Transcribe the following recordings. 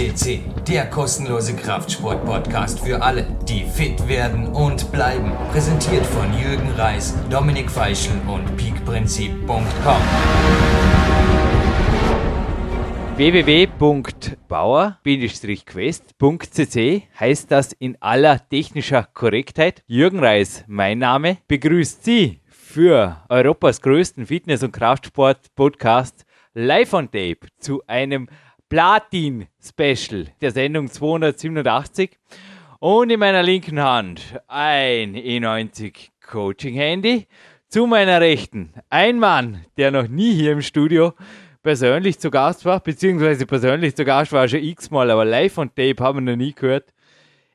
CC, der kostenlose Kraftsport-Podcast für alle, die fit werden und bleiben. Präsentiert von Jürgen Reis, Dominik Feischl und peakprinzip.com www.bauer-quest.cc heißt das in aller technischer Korrektheit. Jürgen Reis, mein Name, begrüßt Sie für Europas größten Fitness- und Kraftsport-Podcast live on tape zu einem Platin-Special der Sendung 287. Und in meiner linken Hand ein E90 Coaching-Handy. Zu meiner Rechten ein Mann, der noch nie hier im Studio persönlich zu Gast war, beziehungsweise persönlich zu Gast war schon x-mal, aber live on tape haben wir noch nie gehört.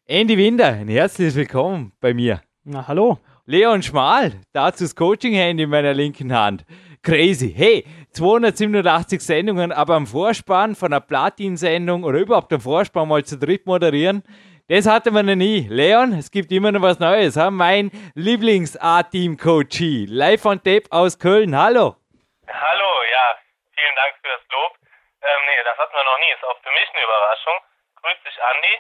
Andy Winder, ein herzliches Willkommen bei mir. Na, hallo. Leon Schmal, dazu das Coaching-Handy in meiner linken Hand. Crazy. Hey, 287 Sendungen, aber am Vorspann von einer Platin-Sendung oder überhaupt am Vorspann mal zu dritt moderieren, das hatte man noch nie. Leon, es gibt immer noch was Neues. Ha? Mein Lieblings-A-Team-Coachie, live on Tape aus Köln. Hallo. Hallo, ja, vielen Dank für das Lob. Ähm, nee, das hatten wir noch nie. Ist auch für mich eine Überraschung. Grüß dich, Andi.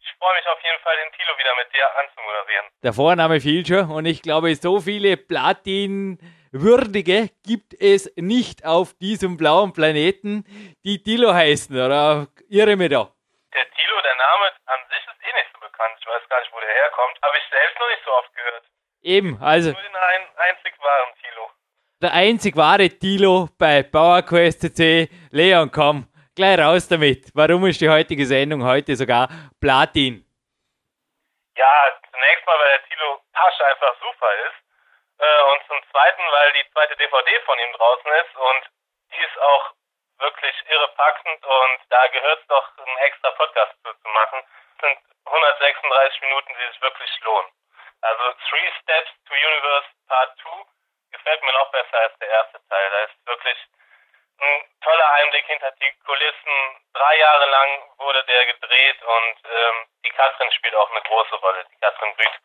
Ich freue mich auf jeden Fall, den Tilo wieder mit dir anzumoderieren. Der Vorname fiel schon und ich glaube, so viele Platin- Würdige gibt es nicht auf diesem blauen Planeten, die Tilo heißen, oder irre mir da? Der Tilo, der Name an sich ist eh nicht so bekannt. Ich weiß gar nicht, wo der herkommt. Habe ich selbst noch nicht so oft gehört. Eben, also. Nur den ein, einzig wahren Tilo. Der einzig wahre Tilo bei PowerQuest CC. Leon, komm, gleich raus damit. Warum ist die heutige Sendung heute sogar Platin? Ja, zunächst mal, weil der Tilo Pasch einfach super ist. Äh, und zum Zweiten, weil die zweite DVD von ihm draußen ist und die ist auch wirklich irrepackend und da gehört es doch, einen extra Podcast zu, zu machen. Es sind 136 Minuten, die sich wirklich lohnen. Also Three Steps to Universe Part 2 gefällt mir noch besser als der erste Teil. Da ist wirklich ein toller Einblick hinter die Kulissen. Drei Jahre lang wurde der gedreht und ähm, die Katrin spielt auch eine große Rolle. Die Katrin Brüth,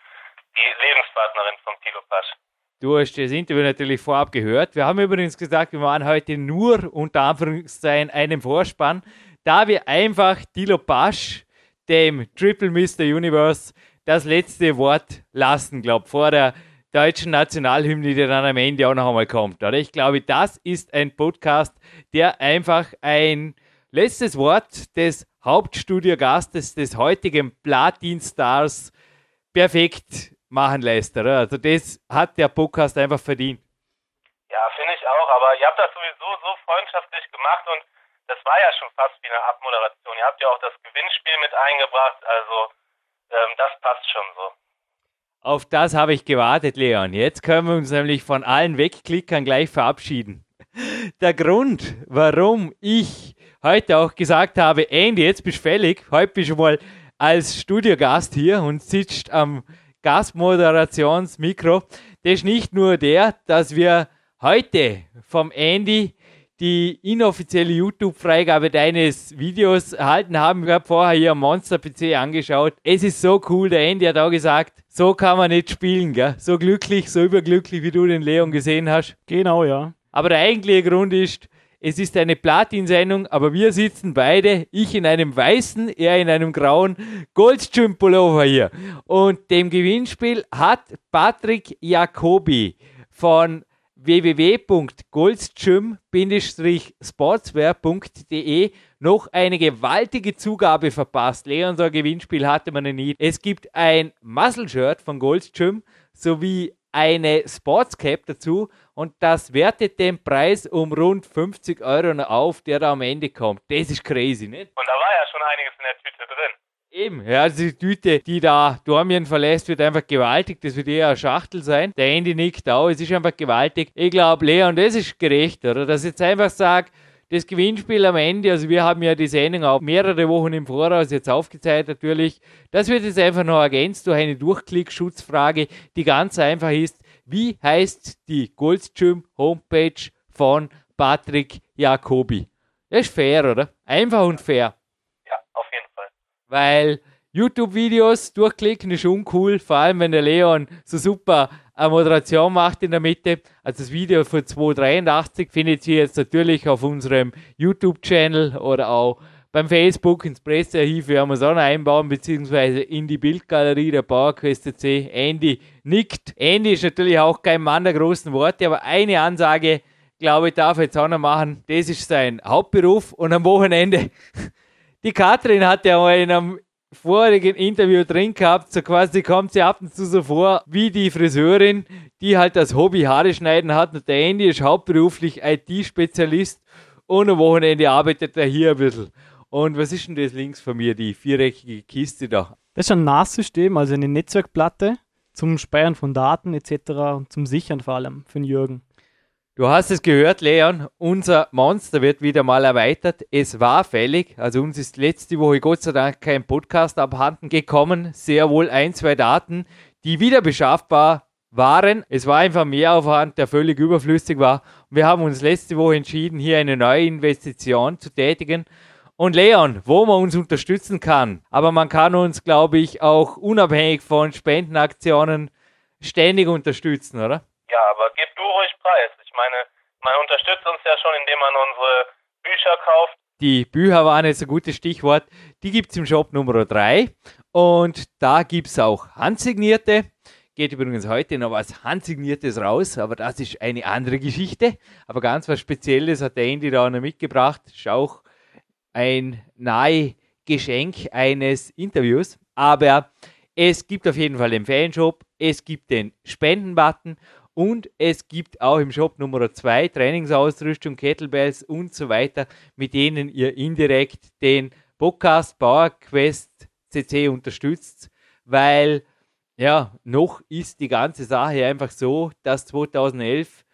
die Lebenspartnerin von Tilo Pasch. Du hast das Interview natürlich vorab gehört. Wir haben übrigens gesagt, wir waren heute nur unter Anführungszeichen einem Vorspann, da wir einfach Dilo Pasch, dem Triple Mr. Universe, das letzte Wort lassen, glaube vor der deutschen Nationalhymne, die dann am Ende auch noch einmal kommt. Oder? Ich glaube, das ist ein Podcast, der einfach ein letztes Wort des Hauptstudiogastes des heutigen Platin-Stars perfekt machen lässt. Oder? Also das hat der Podcast einfach verdient. Ja, finde ich auch. Aber ihr habt das sowieso so freundschaftlich gemacht und das war ja schon fast wie eine Abmoderation. Ihr habt ja auch das Gewinnspiel mit eingebracht. Also ähm, das passt schon so. Auf das habe ich gewartet, Leon. Jetzt können wir uns nämlich von allen Wegklickern gleich verabschieden. Der Grund, warum ich heute auch gesagt habe, Andy, jetzt bist du fällig. Heute bist du mal als Studiogast hier und sitzt am Gastmoderationsmikro, das ist nicht nur der, dass wir heute vom Andy die inoffizielle YouTube-Freigabe deines Videos erhalten haben. Ich habe vorher hier am Monster-PC angeschaut. Es ist so cool, der Andy hat auch gesagt, so kann man nicht spielen, gell? So glücklich, so überglücklich, wie du den Leon gesehen hast. Genau, ja. Aber der eigentliche Grund ist, es ist eine Platin-Sendung, aber wir sitzen beide, ich in einem weißen, er in einem grauen Goldstream-Pullover hier. Und dem Gewinnspiel hat Patrick Jacobi von www.goldstream-sportswear.de noch eine gewaltige Zugabe verpasst. Leon, so ein Gewinnspiel hatte man nie. Es gibt ein Muscle-Shirt von Goldstream sowie eine Sportscap dazu und das wertet den Preis um rund 50 Euro auf, der da am Ende kommt. Das ist crazy, nicht? Und da war ja schon einiges in der Tüte drin. Eben, ja, also die Tüte, die da Dormien verlässt, wird einfach gewaltig. Das wird eher eine Schachtel sein. Der Handy nickt auch, es ist einfach gewaltig. Ich glaube, Leon, das ist gerecht, oder? Dass ich jetzt einfach sage, das Gewinnspiel am Ende, also wir haben ja die Sendung auch mehrere Wochen im Voraus jetzt aufgezeigt natürlich. Das wird jetzt einfach noch ergänzt durch eine Durchklick-Schutzfrage, die ganz einfach ist. Wie heißt die Goldstream Homepage von Patrick Jacobi? Das ist fair, oder? Einfach und fair. Ja, auf jeden Fall. Weil YouTube-Videos durchklicken ist uncool, vor allem wenn der Leon so super eine Moderation macht in der Mitte. Also das Video von 283 findet ihr jetzt natürlich auf unserem YouTube-Channel oder auch beim Facebook ins Pressearchiv werden wir es auch noch einbauen, beziehungsweise in die Bildgalerie der PowerQuest C. Andy nickt. Andy ist natürlich auch kein Mann der großen Worte, aber eine Ansage, glaube ich, darf jetzt auch noch machen. Das ist sein Hauptberuf und am Wochenende. Die Katrin hat ja mal in einem vorigen Interview drin gehabt, so quasi kommt sie ab und zu so vor wie die Friseurin, die halt das Hobby Haare schneiden hat und der Andy ist hauptberuflich IT-Spezialist und am Wochenende arbeitet er hier ein bisschen. Und was ist denn das links von mir, die viereckige Kiste da? Das ist ein NAS-System, also eine Netzwerkplatte zum Speichern von Daten etc. und zum Sichern vor allem für den Jürgen. Du hast es gehört, Leon, unser Monster wird wieder mal erweitert. Es war fällig, also uns ist letzte Woche Gott sei Dank kein Podcast abhanden gekommen, sehr wohl ein, zwei Daten, die wieder beschaffbar waren. Es war einfach Mehraufwand, der völlig überflüssig war. Wir haben uns letzte Woche entschieden, hier eine neue Investition zu tätigen und Leon, wo man uns unterstützen kann. Aber man kann uns, glaube ich, auch unabhängig von Spendenaktionen ständig unterstützen, oder? Ja, aber gib du ruhig Preis. Ich meine, man unterstützt uns ja schon, indem man unsere Bücher kauft. Die Bücher waren jetzt ein gutes Stichwort. Die gibt es im Shop Nummer 3. Und da gibt es auch handsignierte. Geht übrigens heute noch was Handsigniertes raus, aber das ist eine andere Geschichte. Aber ganz was Spezielles hat der Andy da noch mitgebracht. Ist auch ein nahe Geschenk eines Interviews. Aber es gibt auf jeden Fall den Fanshop, es gibt den Spendenbutton und es gibt auch im Shop Nummer 2 Trainingsausrüstung, Kettlebells und so weiter, mit denen ihr indirekt den Podcast Power Quest CC unterstützt, weil ja, noch ist die ganze Sache einfach so, dass 2011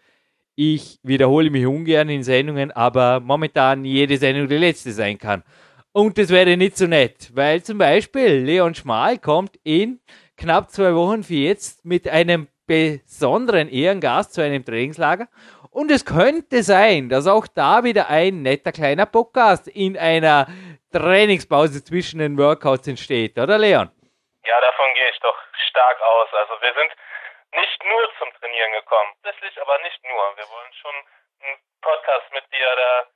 ich wiederhole mich ungern in Sendungen, aber momentan jede Sendung die letzte sein kann. Und das wäre nicht so nett, weil zum Beispiel Leon Schmal kommt in knapp zwei Wochen für jetzt mit einem besonderen Ehrengast zu einem Trainingslager. Und es könnte sein, dass auch da wieder ein netter kleiner Podcast in einer Trainingspause zwischen den Workouts entsteht, oder Leon? Ja, davon gehe ich doch stark aus. Also wir sind nicht nur zum Trainieren gekommen. Tatsächlich, aber nicht nur. Wir wollen schon einen Podcast mit dir da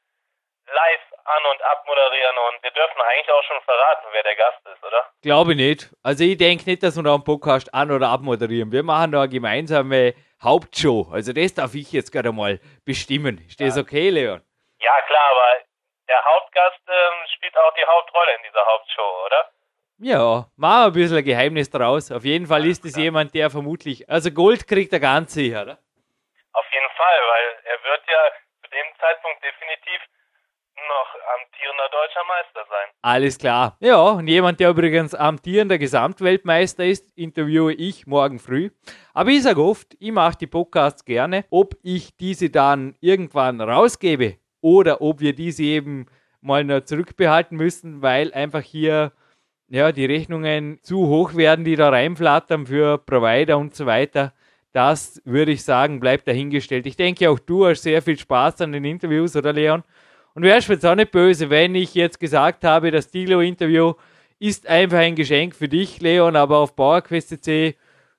live an und ab moderieren und wir dürfen eigentlich auch schon verraten, wer der Gast ist, oder? Glaube nicht. Also ich denke nicht, dass wir da einen Podcast an- oder abmoderieren. Wir machen da eine gemeinsame Hauptshow. Also das darf ich jetzt gerade mal bestimmen. Ist das ja. okay, Leon? Ja, klar, aber der Hauptgast ähm, spielt auch die Hauptrolle in dieser Hauptshow, oder? Ja, machen wir ein bisschen ein Geheimnis draus. Auf jeden Fall ist es jemand, der vermutlich, also Gold kriegt er ganz sicher, oder? Auf jeden Fall, weil er wird ja zu dem Zeitpunkt definitiv noch amtierender deutscher Meister sein. Alles klar. Ja, und jemand, der übrigens amtierender Gesamtweltmeister ist, interviewe ich morgen früh. Aber ich sage oft, ich mache die Podcasts gerne. Ob ich diese dann irgendwann rausgebe oder ob wir diese eben mal noch zurückbehalten müssen, weil einfach hier ja, die Rechnungen zu hoch werden, die da reinflattern für Provider und so weiter. Das würde ich sagen, bleibt dahingestellt. Ich denke, auch du hast sehr viel Spaß an den Interviews, oder Leon? Und wärst jetzt auch nicht böse, wenn ich jetzt gesagt habe, das Dilo-Interview ist einfach ein Geschenk für dich, Leon, aber auf PowerQuest.c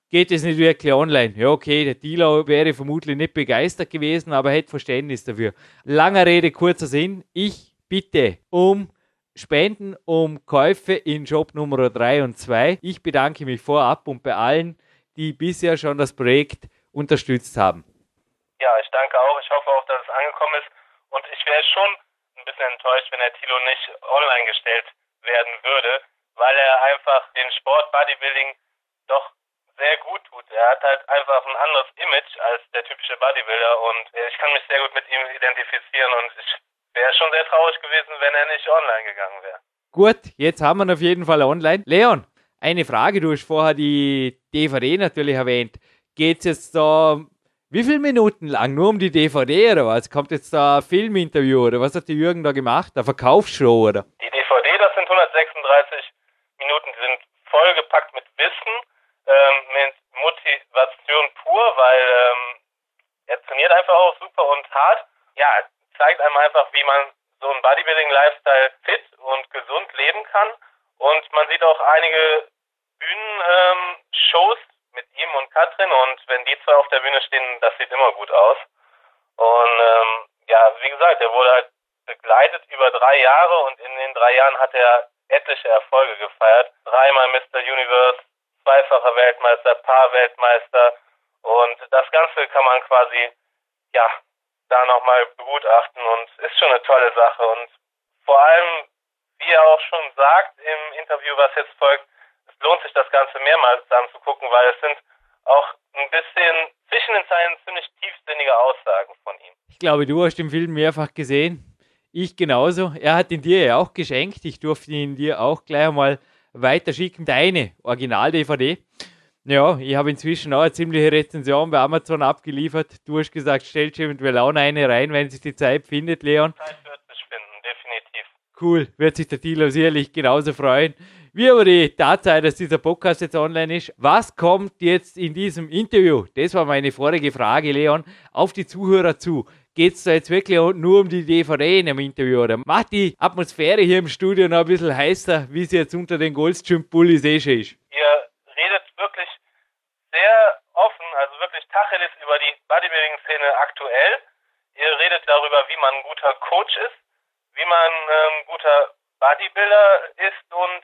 geht es nicht wirklich online. Ja, okay, der Dilo wäre vermutlich nicht begeistert gewesen, aber hätte Verständnis dafür. Langer Rede, kurzer Sinn. Ich bitte um Spenden um Käufe in Job Nummer 3 und 2. Ich bedanke mich vorab und bei allen, die bisher schon das Projekt unterstützt haben. Ja, ich danke auch. Ich hoffe auch, dass es angekommen ist. Und ich wäre schon ein bisschen enttäuscht, wenn der Tilo nicht online gestellt werden würde, weil er einfach den Sport Bodybuilding doch sehr gut tut. Er hat halt einfach ein anderes Image als der typische Bodybuilder und ich kann mich sehr gut mit ihm identifizieren und ich Wäre schon sehr traurig gewesen, wenn er nicht online gegangen wäre. Gut, jetzt haben wir ihn auf jeden Fall online. Leon, eine Frage, du hast vorher die DVD natürlich erwähnt. Geht es jetzt da wie viele Minuten lang? Nur um die DVD oder was? Kommt jetzt da ein Filminterview oder was hat die Jürgen da gemacht? Eine Verkaufsshow oder? Die DVD, das sind 136 Minuten, die sind vollgepackt mit Wissen, ähm, mit Motivation pur, weil ähm, er trainiert einfach auch super und hart. Ja, zeigt einem einfach, wie man so einen Bodybuilding-Lifestyle fit und gesund leben kann. Und man sieht auch einige Bühnenshows ähm, mit ihm und Katrin und wenn die zwei auf der Bühne stehen, das sieht immer gut aus. Und ähm, ja, wie gesagt, er wurde halt begleitet über drei Jahre und in den drei Jahren hat er etliche Erfolge gefeiert. Dreimal Mr. Universe, zweifacher Weltmeister, Paar-Weltmeister und das Ganze kann man quasi, ja, da nochmal begutachten und ist schon eine tolle Sache und vor allem, wie er auch schon sagt im Interview, was jetzt folgt, es lohnt sich das Ganze mehrmals anzugucken, weil es sind auch ein bisschen zwischen den Zeilen ziemlich tiefsinnige Aussagen von ihm. Ich glaube, du hast den Film mehrfach gesehen. Ich genauso. Er hat ihn dir ja auch geschenkt. Ich durfte ihn dir auch gleich einmal weiterschicken. Deine Original-DVD. Ja, ich habe inzwischen auch eine ziemliche Rezension bei Amazon abgeliefert. Du hast gesagt, stell dir eventuell auch eine rein, wenn sich die Zeit findet, Leon. Zeit wird sich finden, definitiv. Cool, wird sich der Tilo sicherlich genauso freuen. Wie aber die Tatsache, dass dieser Podcast jetzt online ist. Was kommt jetzt in diesem Interview? Das war meine vorige Frage, Leon, auf die Zuhörer zu. Geht es da jetzt wirklich nur um die DVD in einem Interview oder macht die Atmosphäre hier im Studio noch ein bisschen heißer, wie sie jetzt unter den Goldstream-Bullies eh schon ist? Ihr redet wirklich sehr offen, also wirklich Tacheles über die Bodybuilding-Szene aktuell. Ihr redet darüber, wie man ein guter Coach ist, wie man ein ähm, guter Bodybuilder ist und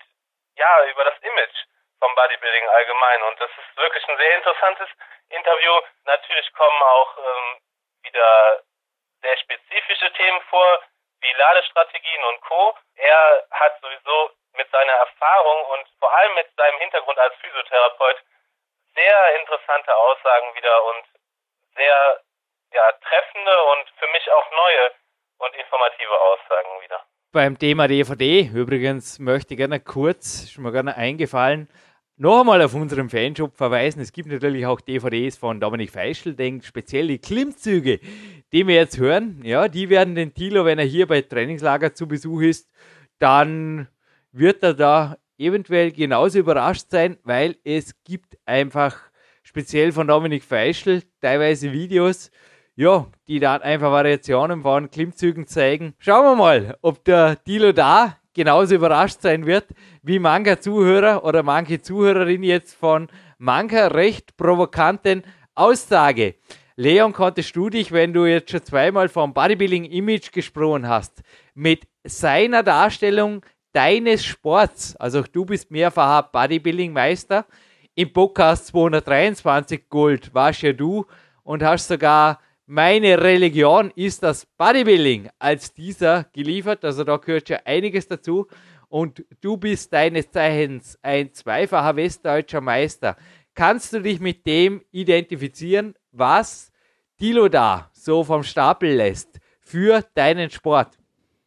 ja, über das Image vom Bodybuilding allgemein. Und das ist wirklich ein sehr interessantes Interview. Natürlich kommen auch ähm, wieder sehr spezifische Themen vor, wie Ladestrategien und Co. Er hat sowieso mit seiner Erfahrung und vor allem mit seinem Hintergrund als Physiotherapeut sehr interessante Aussagen wieder und sehr ja, treffende und für mich auch neue und informative Aussagen wieder. Beim Thema DVD, übrigens möchte ich gerne kurz, ist mir gerne eingefallen, noch einmal auf unserem Fanshop verweisen. Es gibt natürlich auch DVDs von Dominik Feischl, denn speziell die Klimmzüge, die wir jetzt hören, ja, die werden den Tilo, wenn er hier bei Trainingslager zu Besuch ist, dann wird er da eventuell genauso überrascht sein, weil es gibt einfach speziell von Dominik Feischl teilweise Videos, ja, die dann einfach Variationen von Klimmzügen zeigen. Schauen wir mal, ob der Tilo da genauso überrascht sein wird, wie mancher Zuhörer oder manche Zuhörerin jetzt von mancher recht provokanten Aussage. Leon, konntest du dich, wenn du jetzt schon zweimal vom Bodybuilding-Image gesprochen hast, mit seiner Darstellung deines Sports, also du bist mehrfacher Bodybuilding-Meister, im Podcast 223 Gold warst ja du und hast sogar meine Religion ist das Bodybuilding als dieser geliefert. Also da gehört ja einiges dazu. Und du bist deines Zeichens ein zweifacher westdeutscher Meister. Kannst du dich mit dem identifizieren, was Dilo da so vom Stapel lässt für deinen Sport?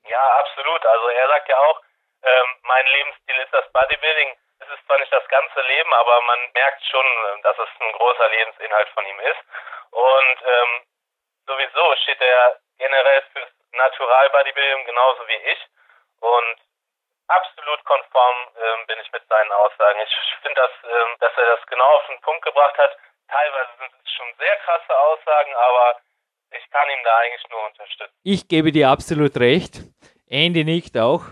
Ja, absolut. Also er sagt ja auch, ähm, mein Lebensstil ist das Bodybuilding. Es ist zwar nicht das ganze Leben, aber man merkt schon, dass es ein großer Lebensinhalt von ihm ist. Und ähm, sowieso steht er generell fürs Natural Bodybuilding genauso wie ich und absolut konform ähm, bin ich mit seinen Aussagen. Ich finde, dass, ähm, dass er das genau auf den Punkt gebracht hat. Teilweise sind es schon sehr krasse Aussagen, aber ich kann ihm da eigentlich nur unterstützen. Ich gebe dir absolut recht. Andy nickt auch.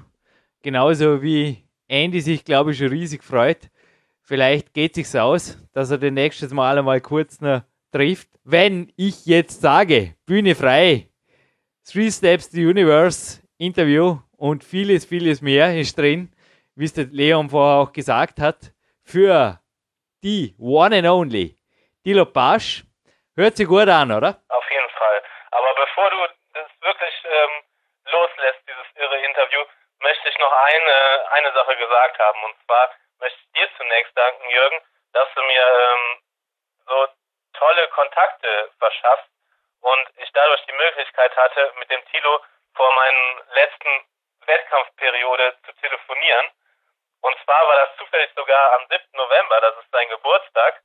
Genauso wie Andy sich, glaube ich, schon riesig freut. Vielleicht geht sich's aus, dass er den nächstes Mal einmal kurz noch trifft. Wenn ich jetzt sage, Bühne frei, Three Steps to Universe, Interview und vieles, vieles mehr ist drin, wie es der Leon vorher auch gesagt hat, für die One and Only, Dilo Pasch. Hört sich gut an, oder? Auf jeden Fall. Aber bevor du das wirklich ähm, loslässt, dieses irre Interview, möchte ich noch eine, eine Sache gesagt haben. Und zwar möchte ich dir zunächst danken, Jürgen, dass du mir ähm, so tolle Kontakte verschafft und ich dadurch die Möglichkeit hatte, mit dem Tilo vor meinen letzten Wettkampfperiode zu telefonieren. Und zwar war das zufällig sogar am 7. November, das ist sein Geburtstag.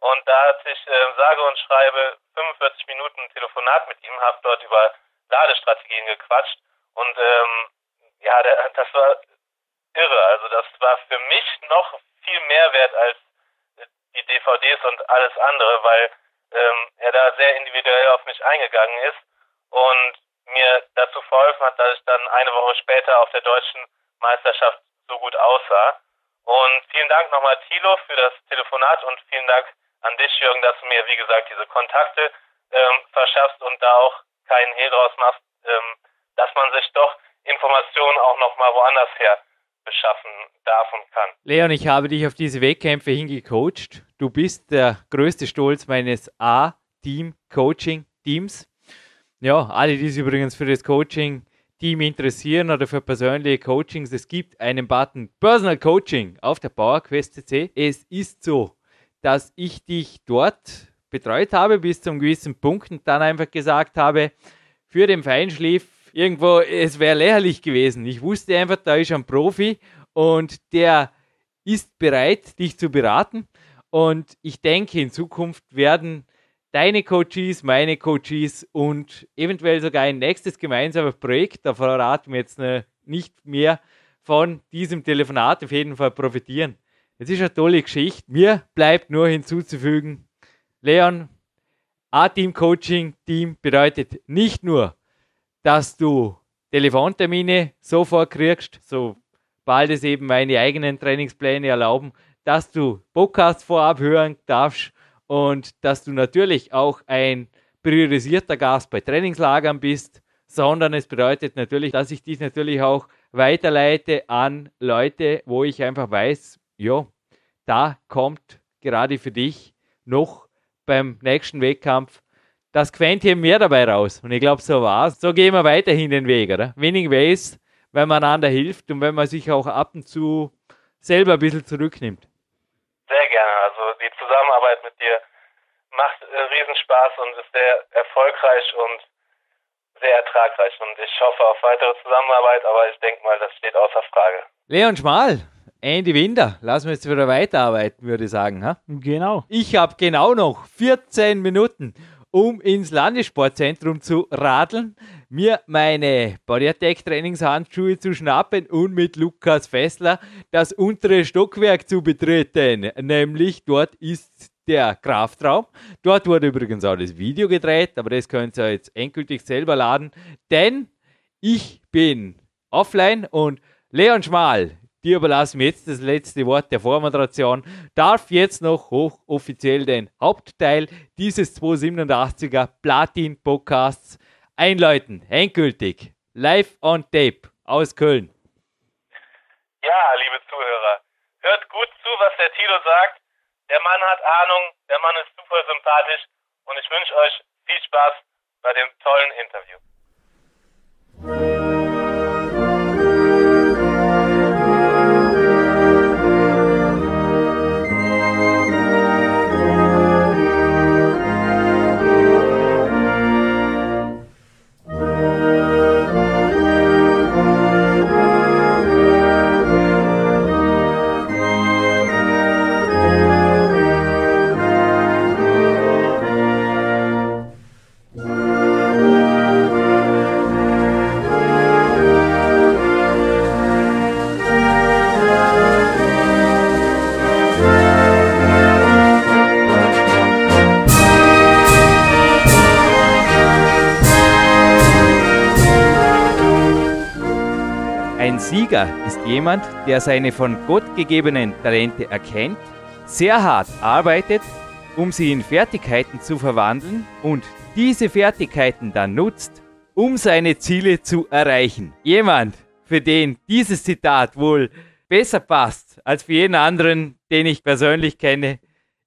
Und da hatte ich äh, sage und schreibe 45 Minuten Telefonat mit ihm, habe dort über Ladestrategien gequatscht. Und ähm, ja, der, das war irre. Also das war für mich noch viel mehr wert als die DVDs und alles andere, weil ähm, er da sehr individuell auf mich eingegangen ist und mir dazu verholfen hat, dass ich dann eine Woche später auf der deutschen Meisterschaft so gut aussah. Und vielen Dank nochmal Thilo für das Telefonat und vielen Dank an dich, Jürgen, dass du mir, wie gesagt, diese Kontakte ähm, verschaffst und da auch keinen Hehl draus machst, ähm, dass man sich doch Informationen auch nochmal woanders her beschaffen darf und kann. Leon, ich habe dich auf diese Wettkämpfe hingecoacht. Du bist der größte Stolz meines A-Team-Coaching-Teams. Ja, alle, die sich übrigens für das Coaching-Team interessieren oder für persönliche Coachings, es gibt einen Button Personal Coaching auf der PowerQuest. Es ist so, dass ich dich dort betreut habe bis zu einem gewissen Punkt und dann einfach gesagt habe, für den Feinschliff irgendwo, es wäre lächerlich gewesen. Ich wusste einfach, da ist ein Profi und der ist bereit, dich zu beraten. Und ich denke, in Zukunft werden deine Coaches, meine Coaches und eventuell sogar ein nächstes gemeinsames Projekt, da verraten wir jetzt nicht mehr von diesem Telefonat auf jeden Fall profitieren. Es ist eine tolle Geschichte. Mir bleibt nur hinzuzufügen, Leon, A-Team-Coaching-Team bedeutet nicht nur, dass du Telefontermine sofort kriegst, sobald es eben meine eigenen Trainingspläne erlauben, dass du Podcasts vorab hören darfst und dass du natürlich auch ein priorisierter Gast bei Trainingslagern bist, sondern es bedeutet natürlich, dass ich dich natürlich auch weiterleite an Leute, wo ich einfach weiß, ja, da kommt gerade für dich noch beim nächsten Wettkampf das Quäntchen mehr dabei raus. Und ich glaube, so war's. So gehen wir weiterhin den Weg, oder? Winning Ways, wenn man einander hilft und wenn man sich auch ab und zu selber ein bisschen zurücknimmt. Sehr gerne. Also die Zusammenarbeit mit dir macht äh, Riesenspaß und ist sehr erfolgreich und sehr ertragreich. Und ich hoffe auf weitere Zusammenarbeit, aber ich denke mal, das steht außer Frage. Leon Schmal, Andy Winder, lassen wir jetzt wieder weiterarbeiten, würde ich sagen. Ha? Genau. Ich habe genau noch 14 Minuten um ins Landessportzentrum zu radeln, mir meine Bodyatech Trainingshandschuhe zu schnappen und mit Lukas Fessler das untere Stockwerk zu betreten. Nämlich dort ist der Kraftraum. Dort wurde übrigens auch das Video gedreht, aber das könnt ihr jetzt endgültig selber laden, denn ich bin offline und Leon Schmal, Dir überlassen wir jetzt das letzte Wort der Vormoderation. Darf jetzt noch hochoffiziell den Hauptteil dieses 287er Platin Podcasts einläuten. Endgültig. Live on Tape aus Köln. Ja, liebe Zuhörer, hört gut zu, was der Tilo sagt. Der Mann hat Ahnung, der Mann ist super sympathisch und ich wünsche euch viel Spaß bei dem tollen Interview. Sieger ist jemand, der seine von Gott gegebenen Talente erkennt, sehr hart arbeitet, um sie in Fertigkeiten zu verwandeln und diese Fertigkeiten dann nutzt, um seine Ziele zu erreichen. Jemand, für den dieses Zitat wohl besser passt als für jeden anderen, den ich persönlich kenne,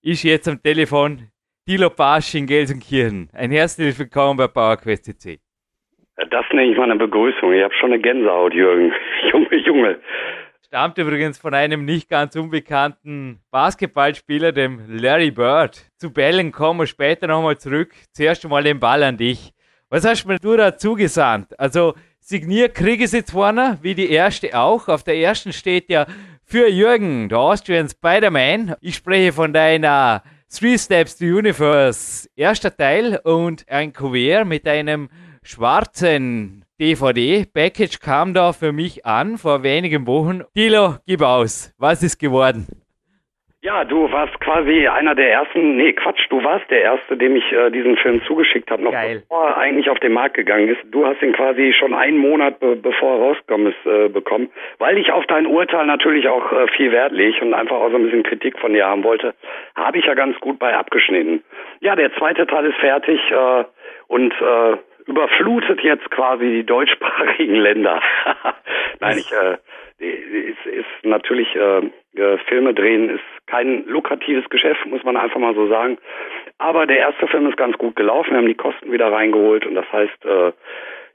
ist jetzt am Telefon Dilo Pasch in Gelsenkirchen. Ein herzliches Willkommen bei PowerQuest. Das nenne ich mal eine Begrüßung. Ich habe schon eine Gänsehaut, Jürgen. Junge, Junge. Stammt übrigens von einem nicht ganz unbekannten Basketballspieler, dem Larry Bird. Zu Bällen kommen wir später nochmal zurück. Zuerst einmal den Ball an dich. Was hast mir du da zugesandt? Also, signiert kriege ich jetzt vorne, wie die erste auch. Auf der ersten steht ja für Jürgen, der Austrian Spider-Man. Ich spreche von deiner Three Steps to Universe erster Teil und ein Kuvert mit einem schwarzen DVD-Package kam da für mich an vor wenigen Wochen. Dilo, gib aus. Was ist geworden? Ja, du warst quasi einer der ersten, nee, Quatsch, du warst der Erste, dem ich äh, diesen Film zugeschickt habe, noch Geil. bevor er eigentlich auf den Markt gegangen ist. Du hast ihn quasi schon einen Monat, be bevor er rausgekommen ist, äh, bekommen. Weil ich auf dein Urteil natürlich auch äh, viel Wert lege und einfach auch so ein bisschen Kritik von dir haben wollte, habe ich ja ganz gut bei abgeschnitten. Ja, der zweite Teil ist fertig äh, und äh, überflutet jetzt quasi die deutschsprachigen Länder. Nein, ich, äh, ist, ist natürlich, äh, äh, Filme drehen ist kein lukratives Geschäft, muss man einfach mal so sagen. Aber der erste Film ist ganz gut gelaufen, wir haben die Kosten wieder reingeholt und das heißt, äh,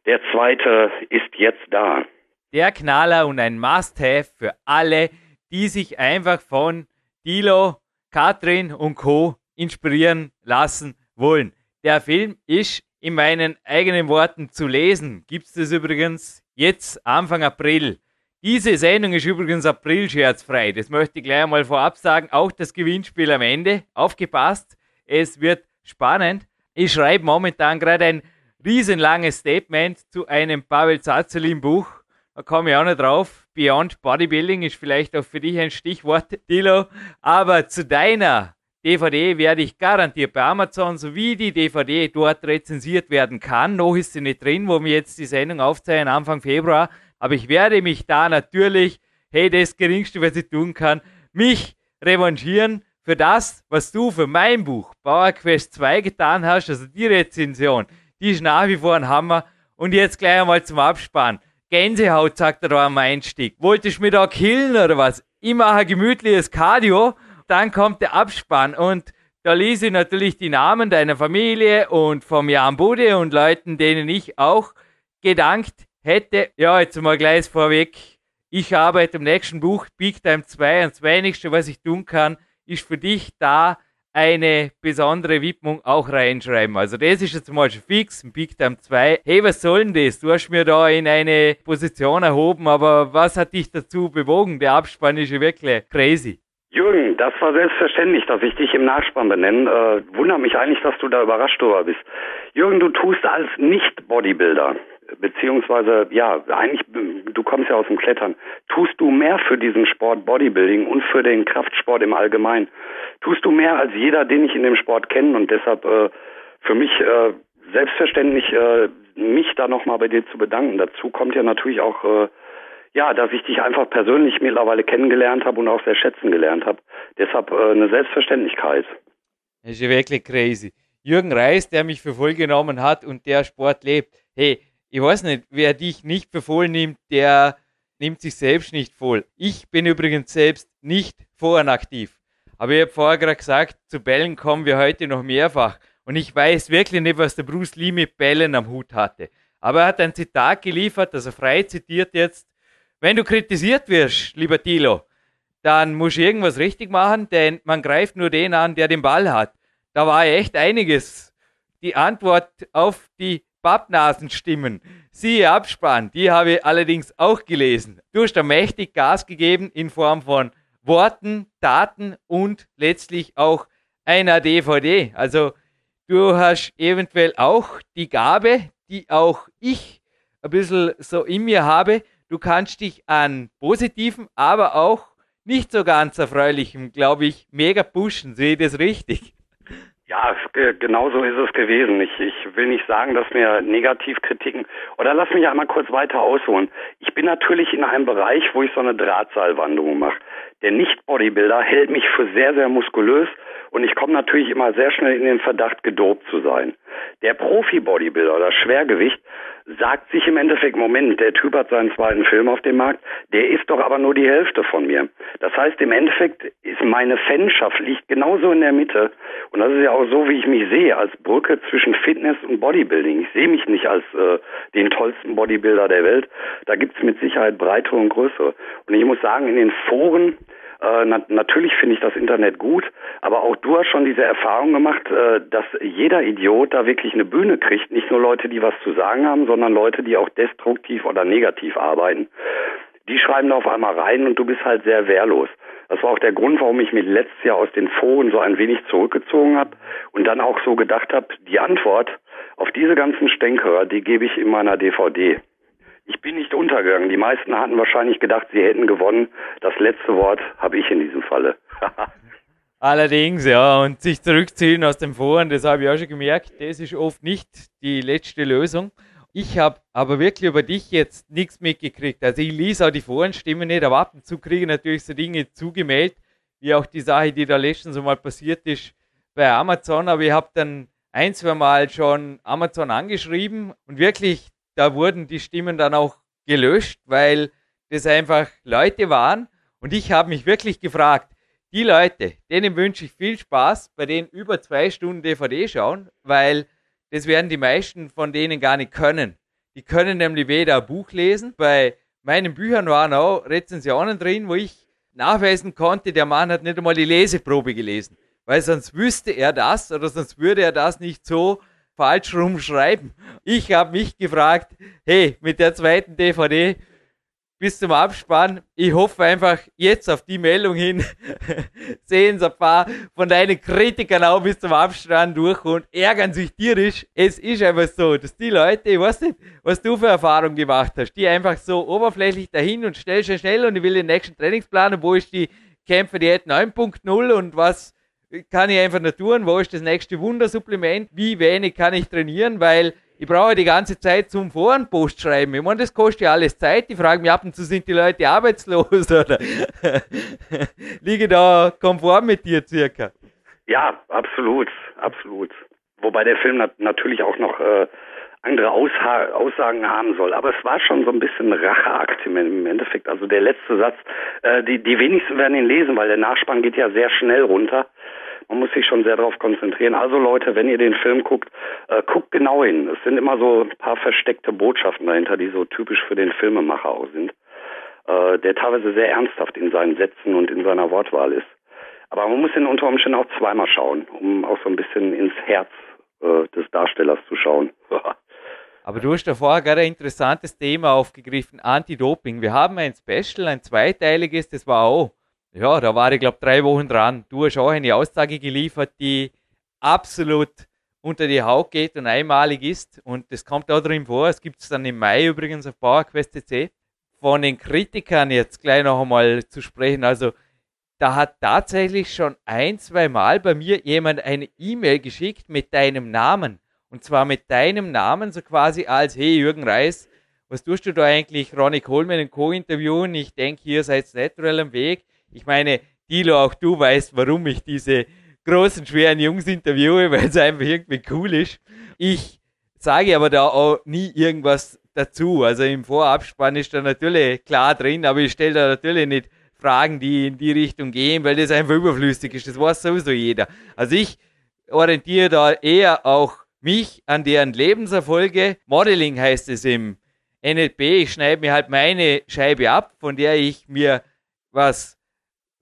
der zweite ist jetzt da. Der Knaller und ein Must-Have für alle, die sich einfach von Dilo, Katrin und Co. inspirieren lassen wollen. Der Film ist in meinen eigenen Worten zu lesen. Gibt es das übrigens jetzt Anfang April. Diese Sendung ist übrigens April-scherzfrei. Das möchte ich gleich einmal vorab sagen. Auch das Gewinnspiel am Ende. Aufgepasst, es wird spannend. Ich schreibe momentan gerade ein riesenlanges Statement zu einem Pavel Zazelin Buch. Da komme ich auch noch drauf. Beyond Bodybuilding ist vielleicht auch für dich ein Stichwort, Dilo. Aber zu deiner DVD werde ich garantiert bei Amazon, sowie die DVD dort rezensiert werden kann. Noch ist sie nicht drin, wo wir jetzt die Sendung aufzeichnen, Anfang Februar. Aber ich werde mich da natürlich, hey, das Geringste, was ich tun kann, mich revanchieren für das, was du für mein Buch Power Quest 2 getan hast. Also die Rezension, die ist nach wie vor ein Hammer. Und jetzt gleich einmal zum Abspann. Gänsehaut, sagt er da am Einstieg. Wolltest du mich da killen oder was? Ich mache gemütliches Cardio dann kommt der Abspann und da lese ich natürlich die Namen deiner Familie und vom Jan Bude und Leuten, denen ich auch gedankt hätte. Ja, jetzt mal gleich vorweg. Ich arbeite im nächsten Buch Big Time 2 und das Wenigste, was ich tun kann, ist für dich da eine besondere Widmung auch reinschreiben. Also das ist jetzt mal schon fix, ein Big Time 2. Hey, was soll denn das? Du hast mir da in eine Position erhoben, aber was hat dich dazu bewogen? Der Abspann ist ja wirklich crazy. Jürgen, das war selbstverständlich, dass ich dich im Nachspann benenne. Äh, wundert mich eigentlich, dass du da überrascht drüber bist. Jürgen, du tust als Nicht-Bodybuilder, beziehungsweise, ja, eigentlich, du kommst ja aus dem Klettern, tust du mehr für diesen Sport Bodybuilding und für den Kraftsport im Allgemeinen. Tust du mehr als jeder, den ich in dem Sport kenne und deshalb äh, für mich äh, selbstverständlich, äh, mich da nochmal bei dir zu bedanken. Dazu kommt ja natürlich auch äh, ja, dass ich dich einfach persönlich mittlerweile kennengelernt habe und auch sehr schätzen gelernt habe. Deshalb äh, eine Selbstverständlichkeit. Das ist ja wirklich crazy. Jürgen Reis, der mich für voll genommen hat und der Sport lebt. Hey, ich weiß nicht, wer dich nicht für voll nimmt, der nimmt sich selbst nicht voll. Ich bin übrigens selbst nicht voranaktiv. Aber ich habe vorher gerade gesagt, zu Bällen kommen wir heute noch mehrfach. Und ich weiß wirklich nicht, was der Bruce Lee mit Bällen am Hut hatte. Aber er hat ein Zitat geliefert, das er frei zitiert jetzt. Wenn du kritisiert wirst, lieber Tilo, dann musst du irgendwas richtig machen, denn man greift nur den an, der den Ball hat. Da war echt einiges. Die Antwort auf die Pappnasenstimmen. Siehe Abspann, die habe ich allerdings auch gelesen. Du hast da mächtig Gas gegeben in Form von Worten, Daten und letztlich auch einer DVD. Also du hast eventuell auch die Gabe, die auch ich ein bisschen so in mir habe, Du kannst dich an positiven, aber auch nicht so ganz erfreulichem, glaube ich, mega pushen. Sehe ich das richtig? Ja, genau so ist es gewesen. Ich, ich will nicht sagen, dass mir Negativkritiken, oder lass mich einmal kurz weiter ausholen. Ich bin natürlich in einem Bereich, wo ich so eine Drahtseilwanderung mache. Der Nicht-Bodybuilder hält mich für sehr, sehr muskulös und ich komme natürlich immer sehr schnell in den Verdacht, gedopt zu sein. Der Profi-Bodybuilder oder Schwergewicht sagt sich im Endeffekt, Moment, der Typ hat seinen zweiten Film auf dem Markt, der ist doch aber nur die Hälfte von mir. Das heißt, im Endeffekt ist meine Fanschaft liegt genauso in der Mitte. Und das ist ja auch so, wie ich mich sehe, als Brücke zwischen Fitness und Bodybuilding. Ich sehe mich nicht als äh, den tollsten Bodybuilder der Welt. Da gibt's mit Sicherheit breitere und größere. Und ich muss sagen, in den Foren äh, na, natürlich finde ich das Internet gut, aber auch du hast schon diese Erfahrung gemacht, äh, dass jeder Idiot da wirklich eine Bühne kriegt. Nicht nur Leute, die was zu sagen haben, sondern Leute, die auch destruktiv oder negativ arbeiten. Die schreiben da auf einmal rein und du bist halt sehr wehrlos. Das war auch der Grund, warum ich mich letztes Jahr aus den Foren so ein wenig zurückgezogen habe und dann auch so gedacht habe, die Antwort auf diese ganzen Stänkerer, die gebe ich in meiner DVD. Ich bin nicht untergegangen. Die meisten hatten wahrscheinlich gedacht, sie hätten gewonnen. Das letzte Wort habe ich in diesem Falle. Allerdings, ja, und sich zurückziehen aus dem Foren, das habe ich auch schon gemerkt, das ist oft nicht die letzte Lösung. Ich habe aber wirklich über dich jetzt nichts mitgekriegt. Also ich lese auch die Forenstimmen nicht, aber ab und zu kriege ich natürlich so Dinge zugemeldet, wie auch die Sache, die da letztens einmal passiert ist bei Amazon, aber ich habe dann ein, zwei Mal schon Amazon angeschrieben und wirklich, da wurden die Stimmen dann auch gelöscht, weil das einfach Leute waren. Und ich habe mich wirklich gefragt, die Leute, denen wünsche ich viel Spaß, bei denen über zwei Stunden DVD schauen, weil das werden die meisten von denen gar nicht können. Die können nämlich weder ein Buch lesen. Bei meinen Büchern waren auch Rezensionen drin, wo ich nachweisen konnte, der Mann hat nicht einmal die Leseprobe gelesen. Weil sonst wüsste er das oder sonst würde er das nicht so falsch rumschreiben. Ich habe mich gefragt, hey, mit der zweiten DVD bis zum Abspann. Ich hoffe einfach jetzt auf die Meldung hin. Sehen Sie ein paar von deinen Kritikern auch bis zum Abspann durch und ärgern sich tierisch. Es ist einfach so, dass die Leute, ich weiß nicht, was du für Erfahrungen gemacht hast, die einfach so oberflächlich dahin und schnell, schnell, schnell und ich will den nächsten Trainingsplan und wo ist die Kämpfe Diät 9.0 und was kann ich einfach nur tun, wo ist das nächste Wundersupplement, wie wenig kann ich trainieren, weil ich brauche die ganze Zeit zum Forenpost schreiben. Ich meine, das kostet ja alles Zeit. Ich frage mich ab und zu, sind die Leute arbeitslos oder liege da konform mit dir circa? Ja, absolut, absolut. Wobei der Film nat natürlich auch noch äh, andere Ausha Aussagen haben soll. Aber es war schon so ein bisschen Racheakt im Endeffekt. Also der letzte Satz, äh, die, die wenigsten werden ihn lesen, weil der Nachspann geht ja sehr schnell runter. Man muss sich schon sehr darauf konzentrieren. Also Leute, wenn ihr den Film guckt, äh, guckt genau hin. Es sind immer so ein paar versteckte Botschaften dahinter, die so typisch für den Filmemacher auch sind. Äh, der teilweise sehr ernsthaft in seinen Sätzen und in seiner Wortwahl ist. Aber man muss ihn unter Umständen auch zweimal schauen, um auch so ein bisschen ins Herz äh, des Darstellers zu schauen. Aber du hast davor gerade ein interessantes Thema aufgegriffen, Anti-Doping. Wir haben ein Special, ein zweiteiliges, das war auch ja, da war ich glaube drei Wochen dran. Du hast auch eine Aussage geliefert, die absolut unter die Haut geht und einmalig ist. Und das kommt auch drin vor. Es gibt es dann im Mai übrigens auf PowerQuest.cc. Von den Kritikern jetzt gleich noch einmal zu sprechen. Also, da hat tatsächlich schon ein, zwei Mal bei mir jemand eine E-Mail geschickt mit deinem Namen. Und zwar mit deinem Namen, so quasi als, hey Jürgen Reis, was tust du da eigentlich Ronnie Coleman in Co interviewen? Ich denke, ihr seid natural am Weg. Ich meine, Dilo, auch du weißt, warum ich diese großen, schweren Jungs interviewe, weil es einfach irgendwie cool ist. Ich sage aber da auch nie irgendwas dazu. Also im Vorabspann ist da natürlich klar drin, aber ich stelle da natürlich nicht Fragen, die in die Richtung gehen, weil das einfach überflüssig ist. Das weiß sowieso jeder. Also ich orientiere da eher auch mich an deren Lebenserfolge. Modeling heißt es im NLP. Ich schneide mir halt meine Scheibe ab, von der ich mir was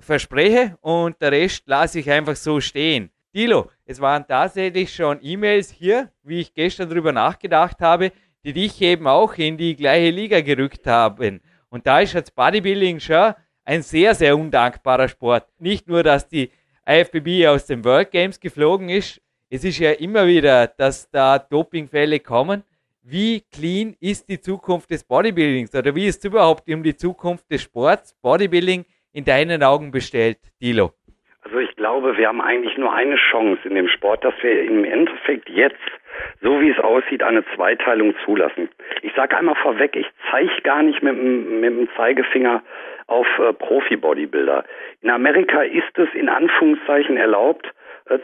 verspreche und der Rest lasse ich einfach so stehen. Dilo, es waren tatsächlich schon E-Mails hier, wie ich gestern darüber nachgedacht habe, die dich eben auch in die gleiche Liga gerückt haben. Und da ist jetzt Bodybuilding schon ein sehr, sehr undankbarer Sport. Nicht nur, dass die IFBB aus den World Games geflogen ist, es ist ja immer wieder, dass da Dopingfälle kommen. Wie clean ist die Zukunft des Bodybuildings oder wie ist überhaupt um die Zukunft des Sports, Bodybuilding in deinen Augen bestellt, Dilo? Also ich glaube, wir haben eigentlich nur eine Chance in dem Sport, dass wir im Endeffekt jetzt, so wie es aussieht, eine Zweiteilung zulassen. Ich sage einmal vorweg, ich zeige gar nicht mit, mit dem Zeigefinger auf äh, Profi-Bodybuilder. In Amerika ist es in Anführungszeichen erlaubt,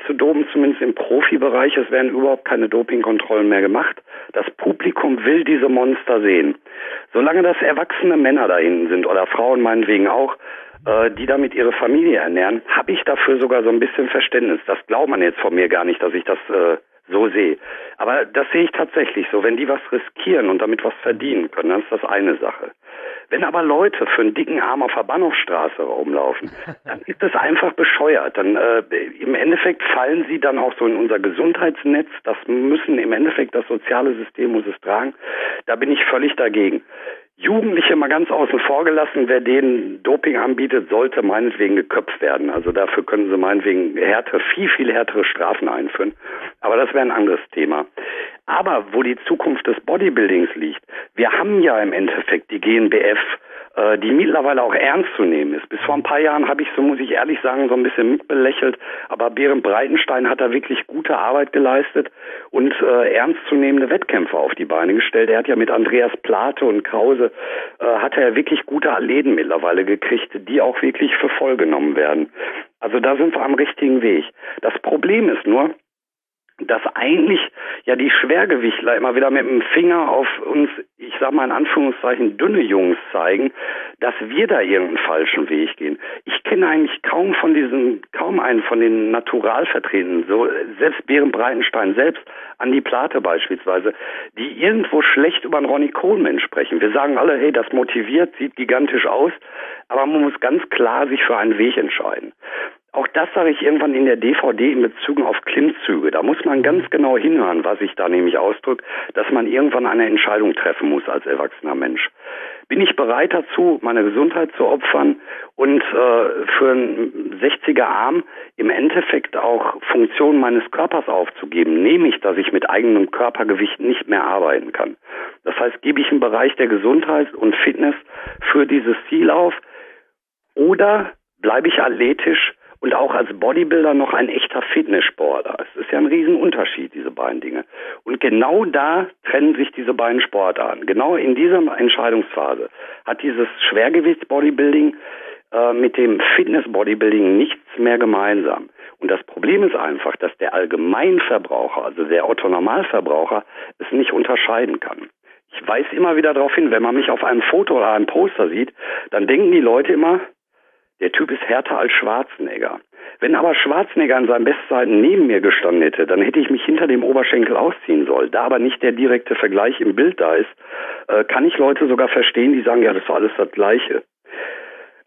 zu dopen, zumindest im Profibereich. Es werden überhaupt keine Dopingkontrollen mehr gemacht. Das Publikum will diese Monster sehen. Solange das erwachsene Männer da hinten sind oder Frauen meinetwegen auch, äh, die damit ihre Familie ernähren, habe ich dafür sogar so ein bisschen Verständnis. Das glaubt man jetzt von mir gar nicht, dass ich das äh, so sehe. Aber das sehe ich tatsächlich so. Wenn die was riskieren und damit was verdienen können, dann ist das eine Sache. Wenn aber Leute für einen dicken Arm auf der Bahnhofstraße rumlaufen, dann ist das einfach bescheuert. Dann äh, im Endeffekt fallen sie dann auch so in unser Gesundheitsnetz. Das müssen im Endeffekt das soziale System muss es tragen. Da bin ich völlig dagegen. Jugendliche mal ganz außen vor gelassen, wer denen Doping anbietet, sollte meinetwegen geköpft werden. Also dafür können sie meinetwegen härtere, viel, viel härtere Strafen einführen. Aber das wäre ein anderes Thema. Aber wo die Zukunft des Bodybuildings liegt, wir haben ja im Endeffekt die GNBF, äh, die mittlerweile auch ernst zu nehmen ist. Bis vor ein paar Jahren habe ich, so muss ich ehrlich sagen, so ein bisschen mitbelächelt, aber Behrend Breitenstein hat da wirklich gute Arbeit geleistet und äh, ernstzunehmende Wettkämpfe auf die Beine gestellt. Er hat ja mit Andreas Plate und Krause, äh, hat er wirklich gute Athleten mittlerweile gekriegt, die auch wirklich für voll genommen werden. Also da sind wir am richtigen Weg. Das Problem ist nur, dass eigentlich ja die Schwergewichtler immer wieder mit dem Finger auf uns, ich sag mal in Anführungszeichen, dünne Jungs zeigen, dass wir da irgendeinen falschen Weg gehen. Ich kenne eigentlich kaum von diesen, kaum einen von den Naturalvertretenden, so selbst Bären Breitenstein, selbst Andi Plate beispielsweise, die irgendwo schlecht über einen Ronny Coleman sprechen. Wir sagen alle, hey, das motiviert, sieht gigantisch aus, aber man muss ganz klar sich für einen Weg entscheiden. Auch das sage ich irgendwann in der DVD in Bezug auf Klimmzüge. Da muss man ganz genau hinhören, was ich da nämlich ausdrücke, dass man irgendwann eine Entscheidung treffen muss als erwachsener Mensch. Bin ich bereit dazu, meine Gesundheit zu opfern und äh, für einen 60er Arm im Endeffekt auch Funktionen meines Körpers aufzugeben, nämlich, dass ich mit eigenem Körpergewicht nicht mehr arbeiten kann. Das heißt, gebe ich im Bereich der Gesundheit und Fitness für dieses Ziel auf oder bleibe ich athletisch und auch als Bodybuilder noch ein echter Fitnesssportler. Es ist ja ein Riesenunterschied, diese beiden Dinge. Und genau da trennen sich diese beiden Sportarten. Genau in dieser Entscheidungsphase hat dieses Schwergewichtsbodybuilding äh, mit dem Fitnessbodybuilding nichts mehr gemeinsam. Und das Problem ist einfach, dass der Allgemeinverbraucher, also der Otto-Normalverbraucher, es nicht unterscheiden kann. Ich weise immer wieder darauf hin, wenn man mich auf einem Foto oder einem Poster sieht, dann denken die Leute immer, der Typ ist härter als Schwarzenegger. Wenn aber Schwarzenegger an seinen Bestzeiten neben mir gestanden hätte, dann hätte ich mich hinter dem Oberschenkel ausziehen sollen. Da aber nicht der direkte Vergleich im Bild da ist, äh, kann ich Leute sogar verstehen, die sagen, ja, das ist alles das Gleiche.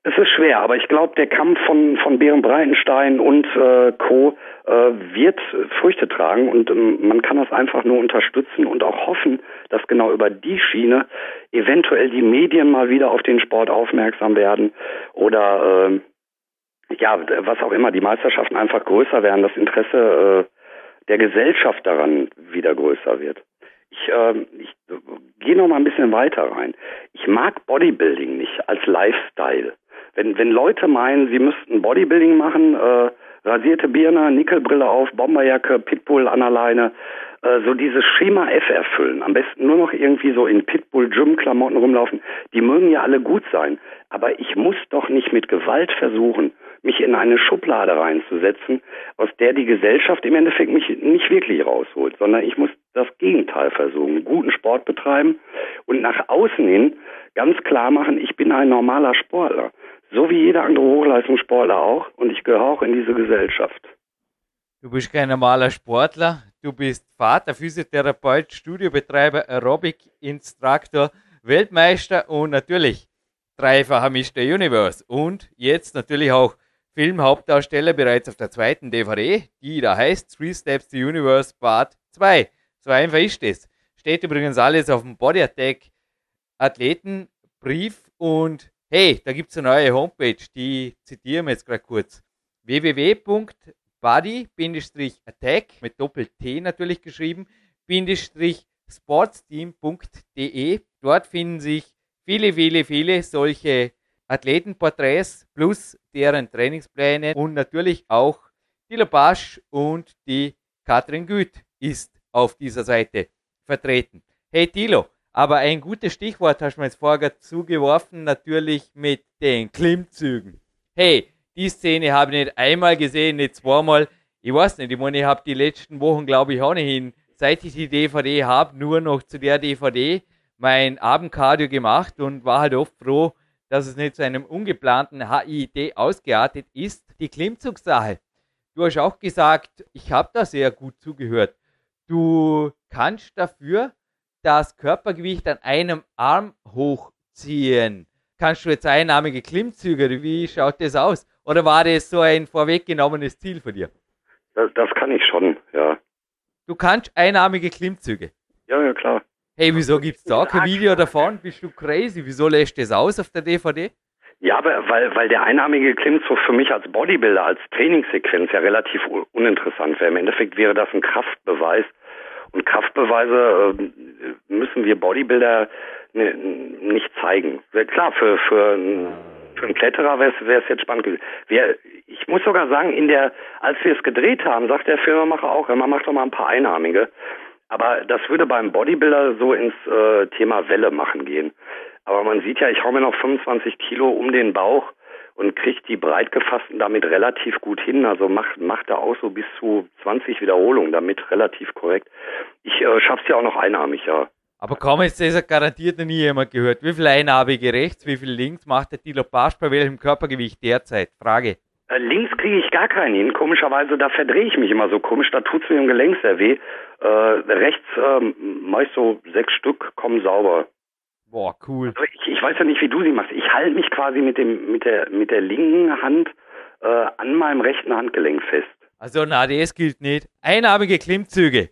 Es ist schwer, aber ich glaube, der Kampf von, von Bären Breitenstein und äh, Co. Äh, wird Früchte tragen und ähm, man kann das einfach nur unterstützen und auch hoffen, dass genau über die Schiene eventuell die Medien mal wieder auf den Sport aufmerksam werden oder äh, ja, was auch immer, die Meisterschaften einfach größer werden, das Interesse äh, der Gesellschaft daran wieder größer wird. Ich, äh, ich gehe noch mal ein bisschen weiter rein. Ich mag Bodybuilding nicht als Lifestyle. Wenn, wenn Leute meinen, sie müssten Bodybuilding machen, äh, rasierte Birne, Nickelbrille auf, Bomberjacke, Pitbull an der Leine, äh, so dieses Schema F erfüllen. Am besten nur noch irgendwie so in Pitbull-Gym-Klamotten rumlaufen. Die mögen ja alle gut sein. Aber ich muss doch nicht mit Gewalt versuchen, mich in eine Schublade reinzusetzen, aus der die Gesellschaft im Endeffekt mich nicht wirklich rausholt, sondern ich muss das Gegenteil versuchen, guten Sport betreiben und nach außen hin ganz klar machen, ich bin ein normaler Sportler. So wie jeder andere Hochleistungssportler auch. Und ich gehöre auch in diese Gesellschaft. Du bist kein normaler Sportler. Du bist Vater, Physiotherapeut, Studiobetreiber, Aerobic-Instruktor, Weltmeister und natürlich dreifacher Mr. Universe. Und jetzt natürlich auch Filmhauptdarsteller bereits auf der zweiten DVD, die da heißt Three Steps to Universe Part 2. So einfach ist es. Steht übrigens alles auf dem Body Attack Athletenbrief und Hey, da gibt es eine neue Homepage, die zitieren wir jetzt gerade kurz. www.body-attack mit Doppel-T natürlich geschrieben, sportsteam.de. Dort finden sich viele, viele, viele solche Athletenporträts plus deren Trainingspläne und natürlich auch die Labash und die Katrin Güth ist auf dieser Seite vertreten. Hey Tilo, aber ein gutes Stichwort hast du mir jetzt vorher zugeworfen, natürlich mit den Klimmzügen. Hey, die Szene habe ich nicht einmal gesehen, nicht zweimal. Ich weiß nicht, ich meine, ich habe die letzten Wochen, glaube ich, auch nicht hin, seit ich die DVD habe, nur noch zu der DVD mein Abendcardio gemacht und war halt oft froh, dass es nicht zu einem ungeplanten HID ausgeartet ist. Die Klimmzugsache. Du hast auch gesagt, ich habe da sehr gut zugehört. Du kannst dafür das Körpergewicht an einem Arm hochziehen. Kannst du jetzt einarmige Klimmzüge, wie schaut das aus? Oder war das so ein vorweggenommenes Ziel von dir? Das, das kann ich schon, ja. Du kannst einarmige Klimmzüge? Ja, ja, klar. Hey, wieso gibt es da kein Video davon? Bist du crazy? Wieso lässt das aus auf der DVD? Ja, aber weil, weil der einarmige Klimmzug für mich als Bodybuilder, als Trainingssequenz ja relativ uninteressant wäre. Im Endeffekt wäre das ein Kraftbeweis, und Kraftbeweise äh, müssen wir Bodybuilder nicht zeigen. Klar, für, für, für einen Kletterer wäre es jetzt spannend gewesen. Ich muss sogar sagen, in der, als wir es gedreht haben, sagt der Filmemacher auch, man macht doch mal ein paar Einarmige. Aber das würde beim Bodybuilder so ins äh, Thema Welle machen gehen. Aber man sieht ja, ich hau mir noch 25 Kilo um den Bauch und kriegt die breit gefassten damit relativ gut hin. Also macht, macht da auch so bis zu 20 Wiederholungen damit relativ korrekt. Ich äh, schaff's ja auch noch einarmig, ja. Aber kaum ist das garantiert noch nie jemand gehört. Wie viel einarmige rechts, wie viel links macht der Tilo Pasch bei welchem Körpergewicht derzeit? Frage. Äh, links kriege ich gar keinen hin. Komischerweise, da verdrehe ich mich immer so komisch. Da tut's mir im Gelenk sehr weh. Äh, rechts ähm, meist so sechs Stück kommen sauber. Boah, cool. Also ich, ich, weiß ja nicht, wie du sie machst. Ich halte mich quasi mit dem mit der mit der linken Hand äh, an meinem rechten Handgelenk fest. Also na, das gilt nicht. Einarmige Klimmzüge,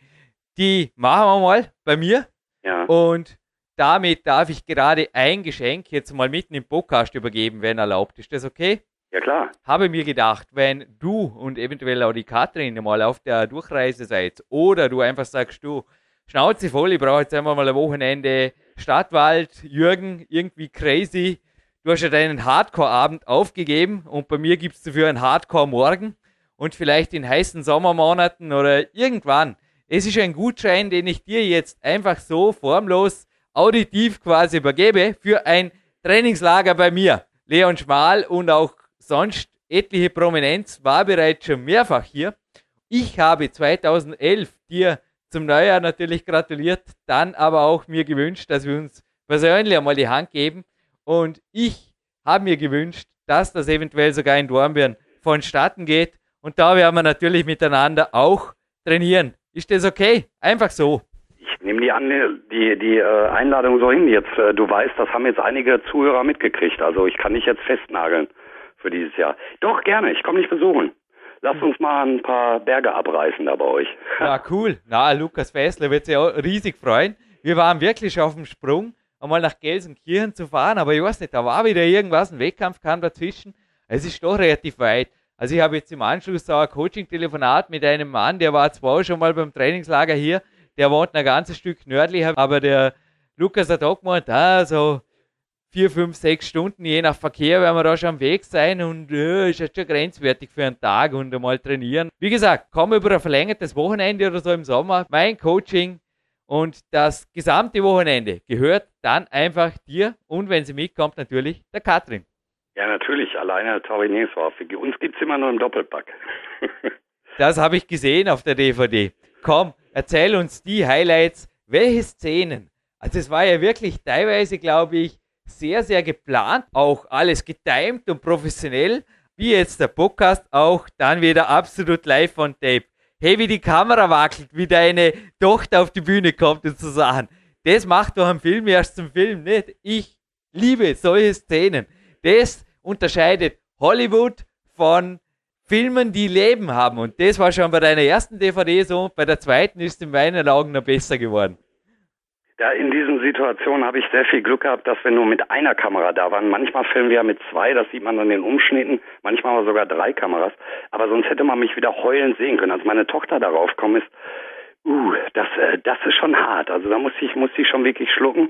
die machen wir mal bei mir. Ja. Und damit darf ich gerade ein Geschenk jetzt mal mitten im Podcast übergeben, wenn erlaubt. Ist das okay? Ja klar. Habe mir gedacht, wenn du und eventuell auch die Katrin mal auf der Durchreise seid oder du einfach sagst, du, Schnauze voll, ich brauche jetzt einmal mal ein Wochenende Stadtwald, Jürgen, irgendwie crazy. Du hast ja deinen Hardcore-Abend aufgegeben und bei mir gibt es dafür einen Hardcore-Morgen und vielleicht in heißen Sommermonaten oder irgendwann. Es ist ein Gutschein, den ich dir jetzt einfach so formlos, auditiv quasi übergebe für ein Trainingslager bei mir. Leon Schmal und auch sonst etliche Prominenz war bereits schon mehrfach hier. Ich habe 2011 dir zum Neujahr natürlich gratuliert, dann aber auch mir gewünscht, dass wir uns persönlich einmal die Hand geben. Und ich habe mir gewünscht, dass das eventuell sogar in Dornbirn vonstatten geht. Und da werden wir natürlich miteinander auch trainieren. Ist das okay? Einfach so. Ich nehme die, an, die, die äh, Einladung so hin. Jetzt, äh, du weißt, das haben jetzt einige Zuhörer mitgekriegt. Also ich kann dich jetzt festnageln für dieses Jahr. Doch, gerne. Ich komme dich besuchen. Lasst uns mal ein paar Berge abreißen da bei euch. Ja, cool. Na, Lukas Fessler wird sich auch riesig freuen. Wir waren wirklich auf dem Sprung, einmal nach Gelsenkirchen zu fahren, aber ich weiß nicht, da war wieder irgendwas, ein Wettkampf kam dazwischen. Es ist doch relativ weit. Also ich habe jetzt im Anschluss auch ein Coaching-Telefonat mit einem Mann, der war zwar schon mal beim Trainingslager hier, der wohnt ein ganzes Stück nördlicher, aber der Lukas hat auch gemeint, ah, so vier, fünf, sechs Stunden, je nach Verkehr, werden wir da schon am Weg sein und äh, ist jetzt schon grenzwertig für einen Tag und einmal trainieren. Wie gesagt, komm über ein verlängertes Wochenende oder so im Sommer. Mein Coaching und das gesamte Wochenende gehört dann einfach dir und wenn sie mitkommt, natürlich der Katrin. Ja, natürlich. Alleine Taurineswar. Für uns gibt es immer nur einen Doppelpack. das habe ich gesehen auf der DVD. Komm, erzähl uns die Highlights. Welche Szenen? Also es war ja wirklich teilweise, glaube ich, sehr, sehr geplant, auch alles getimt und professionell, wie jetzt der Podcast auch dann wieder absolut live on tape. Hey, wie die Kamera wackelt, wie deine Tochter auf die Bühne kommt und so Sachen. Das macht doch am Film erst zum Film nicht. Ich liebe solche Szenen. Das unterscheidet Hollywood von Filmen, die Leben haben. Und das war schon bei deiner ersten DVD so. Bei der zweiten ist es in meinen Augen noch besser geworden. Ja, in diesen Situationen habe ich sehr viel Glück gehabt, dass wir nur mit einer Kamera da waren. Manchmal filmen wir ja mit zwei, das sieht man an den Umschnitten, manchmal aber sogar drei Kameras. Aber sonst hätte man mich wieder heulend sehen können. Als meine Tochter darauf kommt, ist, uh, das, äh, das ist schon hart. Also da muss ich, muss ich schon wirklich schlucken.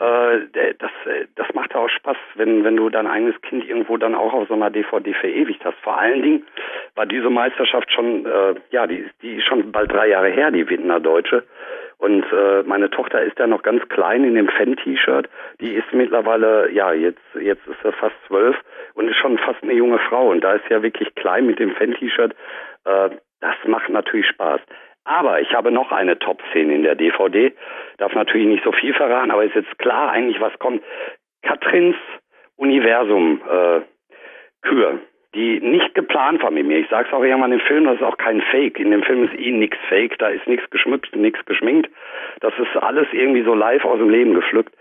Äh, das, äh, das macht auch Spaß, wenn, wenn du dein eigenes Kind irgendwo dann auch auf so einer DVD verewigt hast. Vor allen Dingen war diese Meisterschaft schon, äh, ja, die, die ist schon bald drei Jahre her, die Wittener Deutsche. Und äh, meine Tochter ist ja noch ganz klein in dem Fan-T-Shirt. Die ist mittlerweile, ja, jetzt, jetzt ist sie fast zwölf und ist schon fast eine junge Frau. Und da ist ja wirklich klein mit dem Fan-T-Shirt. Äh, das macht natürlich Spaß. Aber ich habe noch eine Top-Szene in der DVD. Darf natürlich nicht so viel verraten, aber ist jetzt klar eigentlich, was kommt. Katrins Universum äh, Kür die nicht geplant war mit mir. Ich sag's auch irgendwann im Film, das ist auch kein Fake. In dem Film ist eh nichts Fake, da ist nichts geschmückt, nichts geschminkt. Das ist alles irgendwie so live aus dem Leben gepflückt.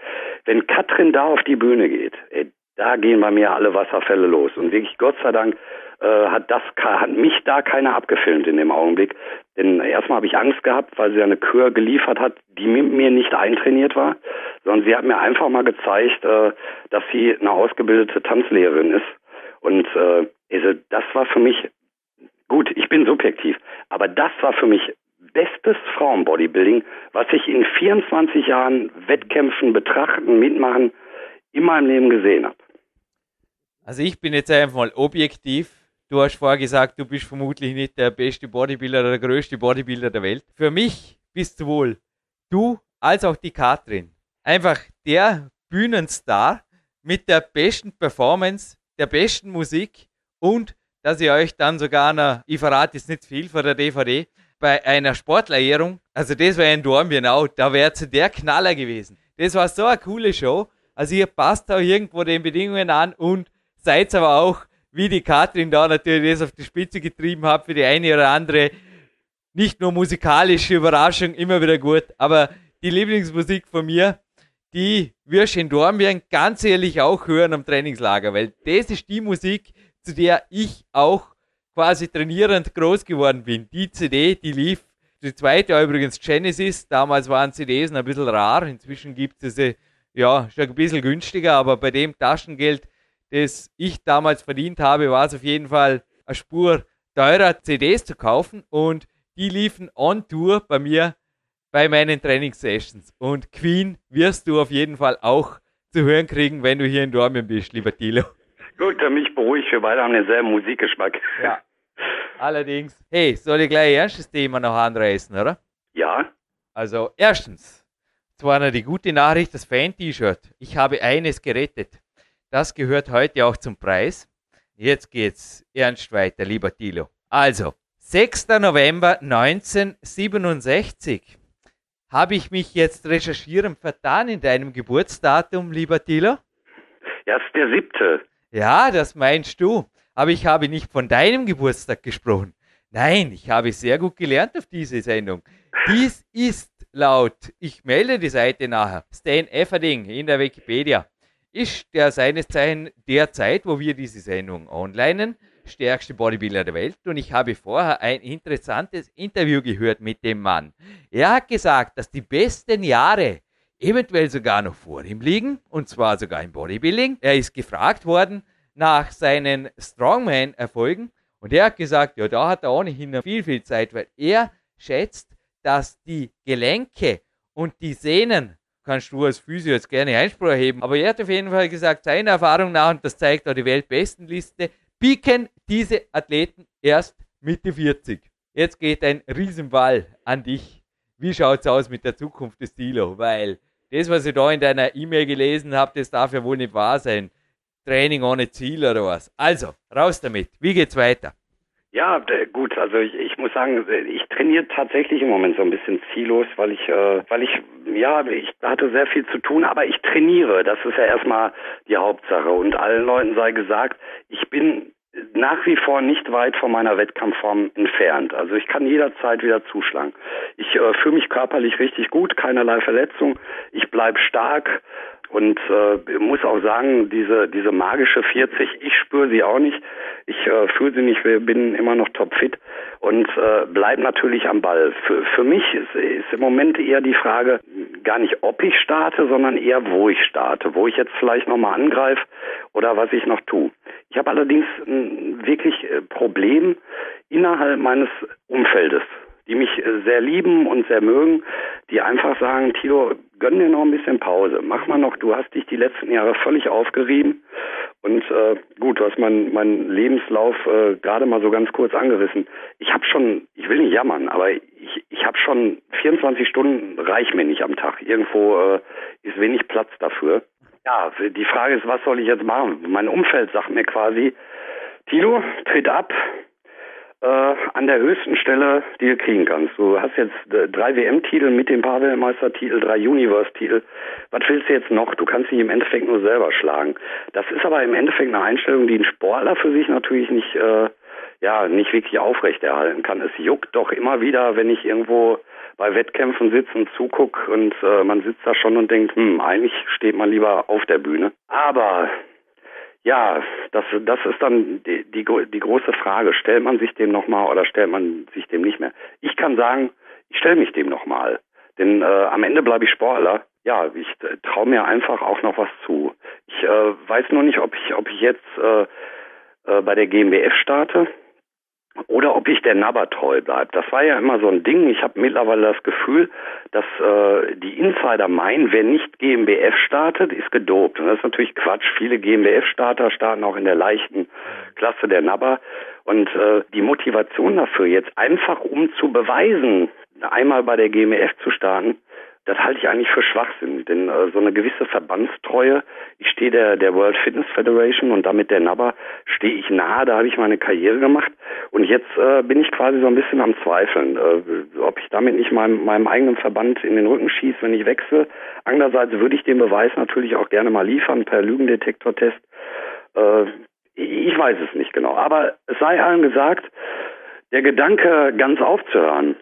Wenn Katrin da auf die Bühne geht, ey, da gehen bei mir alle Wasserfälle los. Und wirklich, Gott sei Dank, äh, hat das hat mich da keiner abgefilmt in dem Augenblick. Denn erstmal habe ich Angst gehabt, weil sie eine Kür geliefert hat, die mit mir nicht eintrainiert war, sondern sie hat mir einfach mal gezeigt, äh, dass sie eine ausgebildete Tanzlehrerin ist. Und äh, also das war für mich, gut, ich bin subjektiv, aber das war für mich bestes Frauenbodybuilding, was ich in 24 Jahren Wettkämpfen, Betrachten, Mitmachen in meinem Leben gesehen habe. Also ich bin jetzt einfach mal objektiv. Du hast vorher gesagt, du bist vermutlich nicht der beste Bodybuilder oder der größte Bodybuilder der Welt. Für mich bist sowohl du als auch die Katrin einfach der Bühnenstar mit der besten Performance der besten Musik und dass ihr euch dann sogar noch, ich verrate jetzt nicht viel von der DVD, bei einer Sportlerehrung, also das war in Dornbirn auch, da wäre zu der Knaller gewesen. Das war so eine coole Show. Also ihr passt auch irgendwo den Bedingungen an und seid aber auch, wie die Katrin da natürlich das auf die Spitze getrieben hat, für die eine oder andere nicht nur musikalische Überraschung immer wieder gut, aber die Lieblingsmusik von mir, die wirst du in Dornbirn ganz ehrlich auch hören am Trainingslager, weil das ist die Musik, zu der ich auch quasi trainierend groß geworden bin. Die CD, die lief. Die zweite übrigens Genesis. Damals waren CDs ein bisschen rar. Inzwischen gibt es sie ja schon ein bisschen günstiger, aber bei dem Taschengeld, das ich damals verdient habe, war es auf jeden Fall eine Spur teurer, CDs zu kaufen. Und die liefen on Tour bei mir bei meinen Trainingssessions. Und Queen wirst du auf jeden Fall auch zu hören kriegen, wenn du hier in Dortmund bist, lieber Thilo. Gut, mich beruhigt, wir beide haben denselben Musikgeschmack. Ja. Allerdings. Hey, soll ich gleich erstes Thema noch anreißen, oder? Ja. Also, erstens, zwar noch die gute Nachricht, das Fan-T-Shirt. Ich habe eines gerettet. Das gehört heute auch zum Preis. Jetzt geht's ernst weiter, lieber Thilo. Also, 6. November 1967. Habe ich mich jetzt recherchieren vertan in deinem Geburtsdatum, lieber Thilo? Ja, ist der siebte. Ja, das meinst du. Aber ich habe nicht von deinem Geburtstag gesprochen. Nein, ich habe sehr gut gelernt auf diese Sendung. Dies ist laut, ich melde die Seite nachher, Stan Efferding in der Wikipedia, ist der seines Zeichen der Zeit, wo wir diese Sendung onlinen, stärkste Bodybuilder der Welt. Und ich habe vorher ein interessantes Interview gehört mit dem Mann. Er hat gesagt, dass die besten Jahre eventuell sogar noch vor ihm liegen, und zwar sogar im Bodybuilding. Er ist gefragt worden nach seinen Strongman-Erfolgen und er hat gesagt, ja, da hat er ohnehin noch viel, viel Zeit, weil er schätzt, dass die Gelenke und die Sehnen, kannst du als Physio jetzt gerne Einspruch erheben, aber er hat auf jeden Fall gesagt, seiner Erfahrung nach, und das zeigt auch die Weltbestenliste, pieken diese Athleten erst Mitte 40. Jetzt geht ein Riesenball an dich. Wie schaut es aus mit der Zukunft des Stilo? Weil das, was ich da in deiner E-Mail gelesen habe, das darf ja wohl nicht wahr sein. Training ohne Ziel oder was. Also, raus damit. Wie geht's weiter? Ja, gut, also ich, ich muss sagen, ich trainiere tatsächlich im Moment so ein bisschen ziellos, weil ich, äh, weil ich, ja, ich hatte sehr viel zu tun, aber ich trainiere. Das ist ja erstmal die Hauptsache. Und allen Leuten sei gesagt, ich bin nach wie vor nicht weit von meiner Wettkampfform entfernt. Also ich kann jederzeit wieder zuschlagen. Ich äh, fühle mich körperlich richtig gut, keinerlei Verletzung. Ich bleibe stark und äh, muss auch sagen, diese diese magische 40, ich spüre sie auch nicht. Ich äh, fühle sie nicht, bin immer noch topfit und äh, bleib natürlich am Ball. Für, für mich ist, ist im Moment eher die Frage gar nicht, ob ich starte, sondern eher, wo ich starte, wo ich jetzt vielleicht nochmal angreife oder was ich noch tue. Ich habe allerdings ein wirklich äh, Problem innerhalb meines Umfeldes die mich äh, sehr lieben und sehr mögen, die einfach sagen, Tilo, gönn dir noch ein bisschen Pause. Mach mal noch, du hast dich die letzten Jahre völlig aufgerieben. Und äh, gut, du hast meinen mein Lebenslauf äh, gerade mal so ganz kurz angerissen. Ich habe schon, ich will nicht jammern, aber ich, ich habe schon 24 Stunden reich mir nicht am Tag. Irgendwo äh, ist wenig Platz dafür. Ja, die Frage ist, was soll ich jetzt machen? Mein Umfeld sagt mir quasi, Tilo, tritt ab, äh, an der höchsten Stelle, die du kriegen kannst. Du hast jetzt äh, drei WM-Titel mit dem Paar-Weltmeistertitel, drei Universe-Titel. Was willst du jetzt noch? Du kannst dich im Endeffekt nur selber schlagen. Das ist aber im Endeffekt eine Einstellung, die ein Sportler für sich natürlich nicht, äh, ja, nicht wirklich aufrechterhalten kann. Es juckt doch immer wieder, wenn ich irgendwo bei Wettkämpfen sitze und zuguck und äh, man sitzt da schon und denkt, hm, eigentlich steht man lieber auf der Bühne. Aber ja, das, das ist dann die, die, die große Frage. Stellt man sich dem nochmal oder stellt man sich dem nicht mehr? Ich kann sagen, ich stelle mich dem nochmal. Denn äh, am Ende bleibe ich Sportler. Ja, ich äh, traue mir einfach auch noch was zu. Ich äh, weiß nur nicht, ob ich, ob ich jetzt äh, äh, bei der GmbF starte oder ob ich der Nabber treu bleibe. Das war ja immer so ein Ding. Ich habe mittlerweile das Gefühl, dass äh, die Insider meinen, wer nicht GmbF startet, ist gedopt. Und das ist natürlich Quatsch. Viele GmbF-Starter starten auch in der leichten Klasse der Nabber. Und äh, die Motivation dafür jetzt einfach, um zu beweisen, einmal bei der GmbF zu starten, das halte ich eigentlich für Schwachsinn, denn äh, so eine gewisse Verbandstreue, ich stehe der, der World Fitness Federation und damit der NABBA stehe ich nahe, da habe ich meine Karriere gemacht und jetzt äh, bin ich quasi so ein bisschen am Zweifeln, äh, ob ich damit nicht meinem, meinem eigenen Verband in den Rücken schieße, wenn ich wechsle. Andererseits würde ich den Beweis natürlich auch gerne mal liefern per Lügendetektortest. Äh, ich weiß es nicht genau, aber es sei allen gesagt, der Gedanke, ganz aufzuhören,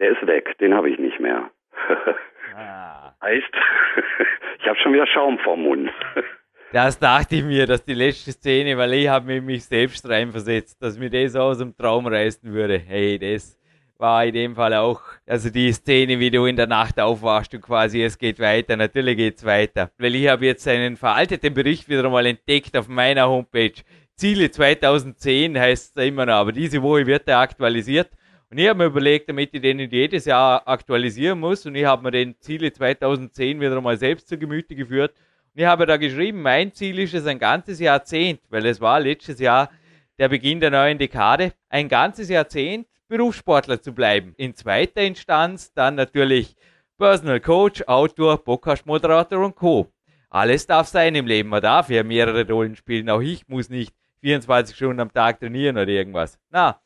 der ist weg, den habe ich nicht mehr. ah. Heißt, ich habe schon wieder Schaum vorm Mund. Das dachte ich mir, dass die letzte Szene, weil ich habe mich selbst reinversetzt, dass mir das aus dem Traum reißen würde. Hey, das war in dem Fall auch, also die Szene, wie du in der Nacht aufwachst und quasi es geht weiter, natürlich geht's weiter. Weil ich habe jetzt einen veralteten Bericht wieder einmal entdeckt auf meiner Homepage. Ziele 2010 heißt es immer noch, aber diese Woche wird er aktualisiert und ich habe mir überlegt, damit ich den jedes Jahr aktualisieren muss, und ich habe mir den Ziele 2010 wieder mal selbst zu Gemüte geführt. Und ich habe da geschrieben, mein Ziel ist es ein ganzes Jahrzehnt, weil es war letztes Jahr der Beginn der neuen Dekade, ein ganzes Jahrzehnt Berufssportler zu bleiben. In zweiter Instanz dann natürlich Personal Coach, Autor, Podcast-Moderator und Co. Alles darf sein im Leben. Man darf ja mehrere Rollen spielen. Auch ich muss nicht 24 Stunden am Tag trainieren oder irgendwas. Na,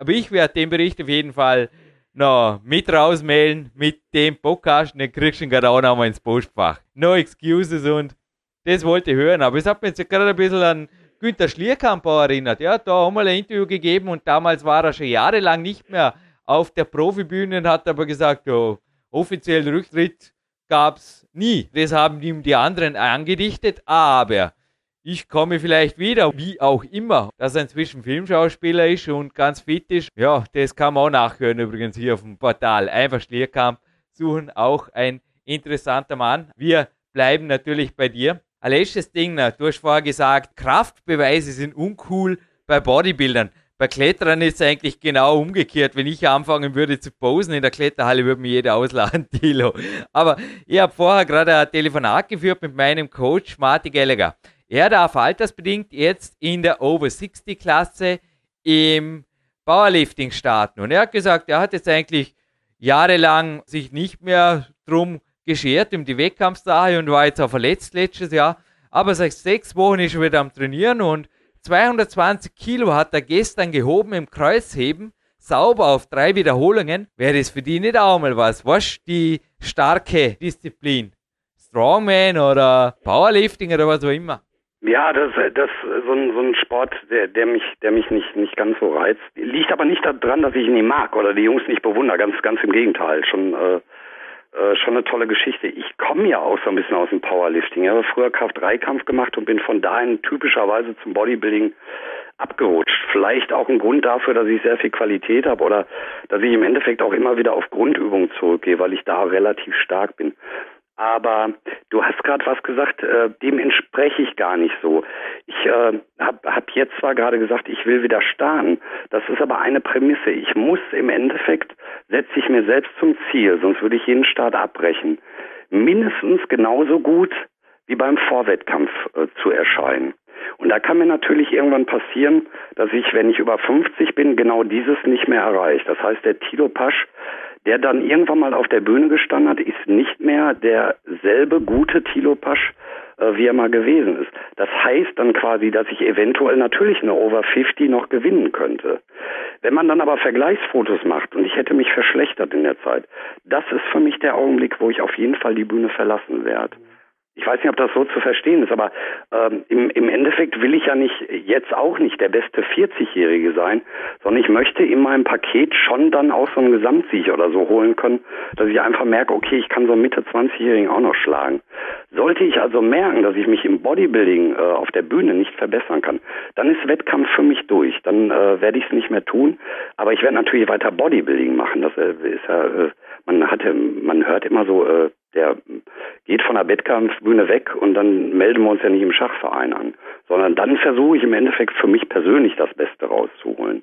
aber ich werde den Bericht auf jeden Fall noch mit rausmailen mit dem Podcast. Den kriegst du gerade auch noch mal ins Postfach. No excuses und das wollte ich hören. Aber es hat mich jetzt gerade ein bisschen an Günter Schlierkamp erinnert. Ja, da haben wir ein Interview gegeben und damals war er schon jahrelang nicht mehr auf der Profibühne und hat aber gesagt, oh, offiziellen Rücktritt gab es nie. Das haben ihm die anderen angedichtet, aber ich komme vielleicht wieder, wie auch immer, dass er inzwischen Filmschauspieler ist und ganz fit ist. Ja, das kann man auch nachhören übrigens hier auf dem Portal. Einfach Schlierkamp suchen, auch ein interessanter Mann. Wir bleiben natürlich bei dir. Letztes Ding, du hast vorher gesagt, Kraftbeweise sind uncool bei Bodybuildern. Bei Klettern ist es eigentlich genau umgekehrt. Wenn ich anfangen würde zu posen in der Kletterhalle, würde mir jeder ausladen, Tilo. Aber ich habe vorher gerade ein Telefonat geführt mit meinem Coach Marty Gallagher. Er darf altersbedingt jetzt in der Over-60-Klasse im Powerlifting starten. Und er hat gesagt, er hat jetzt eigentlich jahrelang sich nicht mehr drum geschert um die Wettkampfsache und war jetzt auch verletzt letztes Jahr. Aber seit sechs Wochen ist er wieder am Trainieren und 220 Kilo hat er gestern gehoben im Kreuzheben, sauber auf drei Wiederholungen. Wäre das für die nicht auch mal was? Was die starke Disziplin? Strongman oder Powerlifting oder was auch immer? Ja, das, das so ein, so ein Sport, der, der mich, der mich nicht, nicht ganz so reizt. Liegt aber nicht daran, dass ich ihn nicht mag oder die Jungs nicht bewundere. Ganz, ganz im Gegenteil. Schon, äh, äh, schon eine tolle Geschichte. Ich komme ja auch so ein bisschen aus dem Powerlifting. Ich habe früher Kraft-3-Kampf gemacht und bin von dahin typischerweise zum Bodybuilding abgerutscht. Vielleicht auch ein Grund dafür, dass ich sehr viel Qualität habe oder dass ich im Endeffekt auch immer wieder auf Grundübungen zurückgehe, weil ich da relativ stark bin. Aber du hast gerade was gesagt, äh, dem entspreche ich gar nicht so. Ich äh, habe hab jetzt zwar gerade gesagt, ich will wieder starten. Das ist aber eine Prämisse. Ich muss im Endeffekt, setze ich mir selbst zum Ziel, sonst würde ich jeden Start abbrechen. Mindestens genauso gut wie beim Vorwettkampf äh, zu erscheinen. Und da kann mir natürlich irgendwann passieren, dass ich, wenn ich über 50 bin, genau dieses nicht mehr erreiche. Das heißt, der Tilo Pasch der dann irgendwann mal auf der Bühne gestanden hat, ist nicht mehr derselbe gute Thilo Pasch, äh, wie er mal gewesen ist. Das heißt dann quasi, dass ich eventuell natürlich eine Over 50 noch gewinnen könnte. Wenn man dann aber Vergleichsfotos macht und ich hätte mich verschlechtert in der Zeit, das ist für mich der Augenblick, wo ich auf jeden Fall die Bühne verlassen werde ich weiß nicht, ob das so zu verstehen ist, aber ähm, im, im Endeffekt will ich ja nicht jetzt auch nicht der beste 40-Jährige sein, sondern ich möchte in meinem Paket schon dann auch so einen Gesamtsieg oder so holen können, dass ich einfach merke, okay, ich kann so einen Mitte 20-Jährigen auch noch schlagen. Sollte ich also merken, dass ich mich im Bodybuilding äh, auf der Bühne nicht verbessern kann, dann ist Wettkampf für mich durch. Dann äh, werde ich es nicht mehr tun, aber ich werde natürlich weiter Bodybuilding machen. Das äh, ist ja, äh, man hatte, man hört immer so, äh, der geht von der Wettkampfbühne weg und dann melden wir uns ja nicht im Schachverein an, sondern dann versuche ich im Endeffekt für mich persönlich das Beste rauszuholen.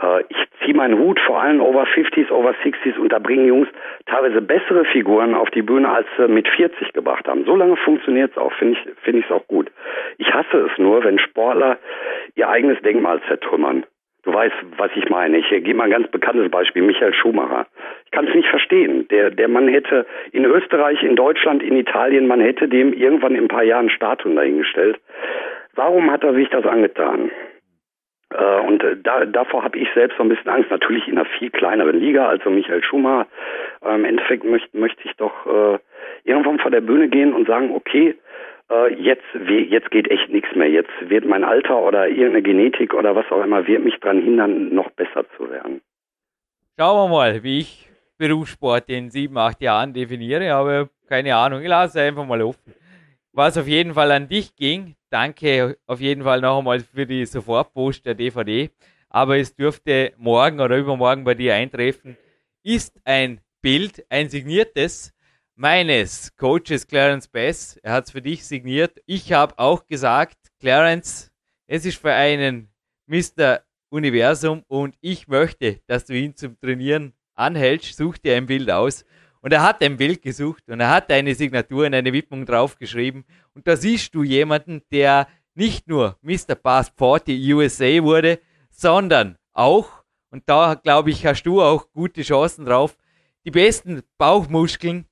Äh, ich ziehe meinen Hut vor allen Over 50s, Over 60s und da bringen Jungs teilweise bessere Figuren auf die Bühne, als sie mit 40 gebracht haben. So lange funktioniert es auch, finde ich finde ich es auch gut. Ich hasse es nur, wenn Sportler ihr eigenes Denkmal zertrümmern. Du weißt, was ich meine. Ich gebe mal ein ganz bekanntes Beispiel, Michael Schumacher. Ich kann es nicht verstehen. Der, der Mann hätte in Österreich, in Deutschland, in Italien, man hätte dem irgendwann in ein paar Jahren Statuen dahingestellt. Warum hat er sich das angetan? Äh, und äh, da, davor habe ich selbst so ein bisschen Angst. Natürlich in einer viel kleineren Liga, also Michael Schumacher. Äh, Im Endeffekt möchte möchte ich doch äh, irgendwann vor der Bühne gehen und sagen, okay, äh, jetzt, jetzt geht echt nichts mehr. Jetzt wird mein Alter oder irgendeine Genetik oder was auch immer, wird mich daran hindern, noch besser zu werden. Schauen wir mal, wie ich Berufssport in sieben, acht Jahren definiere, aber keine Ahnung, ich lasse einfach mal offen. Was auf jeden Fall an dich ging, danke auf jeden Fall noch einmal für die Sofortpost der DVD, aber es dürfte morgen oder übermorgen bei dir eintreffen, ist ein Bild, ein signiertes, meines Coaches Clarence Bass. Er hat es für dich signiert. Ich habe auch gesagt, Clarence, es ist für einen Mr. Universum und ich möchte, dass du ihn zum Trainieren anhältst. Such dir ein Bild aus. Und er hat ein Bild gesucht und er hat eine Signatur und eine Widmung draufgeschrieben. Und da siehst du jemanden, der nicht nur Mr. Pass 40 USA wurde, sondern auch, und da glaube ich, hast du auch gute Chancen drauf, die besten Bauchmuskeln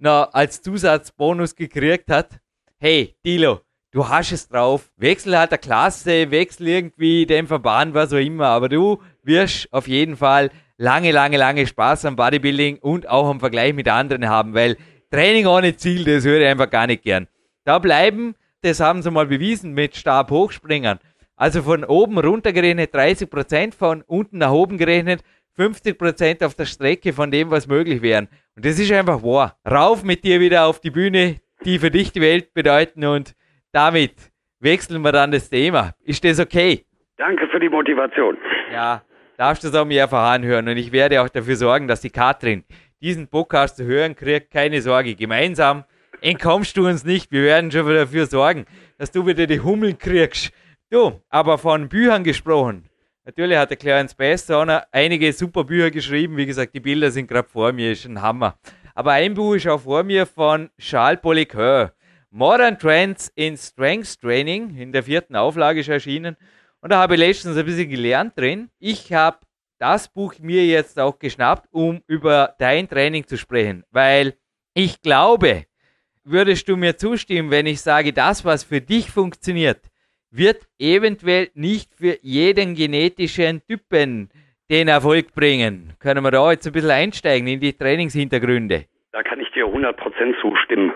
noch als Zusatzbonus gekriegt hat, hey, Dilo, du hast es drauf, wechsel halt der Klasse, wechsel irgendwie den Verband, was auch immer, aber du wirst auf jeden Fall lange, lange, lange Spaß am Bodybuilding und auch am Vergleich mit anderen haben, weil Training ohne Ziel, das höre ich einfach gar nicht gern. Da bleiben, das haben sie mal bewiesen mit Stabhochspringern. Also von oben runter gerechnet 30%, von unten nach oben gerechnet 50% auf der Strecke von dem, was möglich wären. Und das ist einfach wahr. Rauf mit dir wieder auf die Bühne, die für dich die Welt bedeuten und damit wechseln wir dann das Thema. Ist das okay? Danke für die Motivation. Ja, darfst du es auch mehrfach anhören und ich werde auch dafür sorgen, dass die Katrin diesen Podcast zu hören kriegt. Keine Sorge, gemeinsam entkommst du uns nicht. Wir werden schon dafür sorgen, dass du wieder die Hummeln kriegst. Du, aber von Büchern gesprochen. Natürlich hat der Clarence Bass einige super Bücher geschrieben. Wie gesagt, die Bilder sind gerade vor mir, ist ein Hammer. Aber ein Buch ist auch vor mir von Charles Poliqueur. Modern Trends in Strength Training. In der vierten Auflage ist erschienen. Und da habe ich letztens ein bisschen gelernt drin. Ich habe das Buch mir jetzt auch geschnappt, um über dein Training zu sprechen. Weil ich glaube, würdest du mir zustimmen, wenn ich sage, das, was für dich funktioniert, wird eventuell nicht für jeden genetischen Typen den Erfolg bringen. Können wir da jetzt ein bisschen einsteigen in die Trainingshintergründe? Da kann ich dir 100% zustimmen.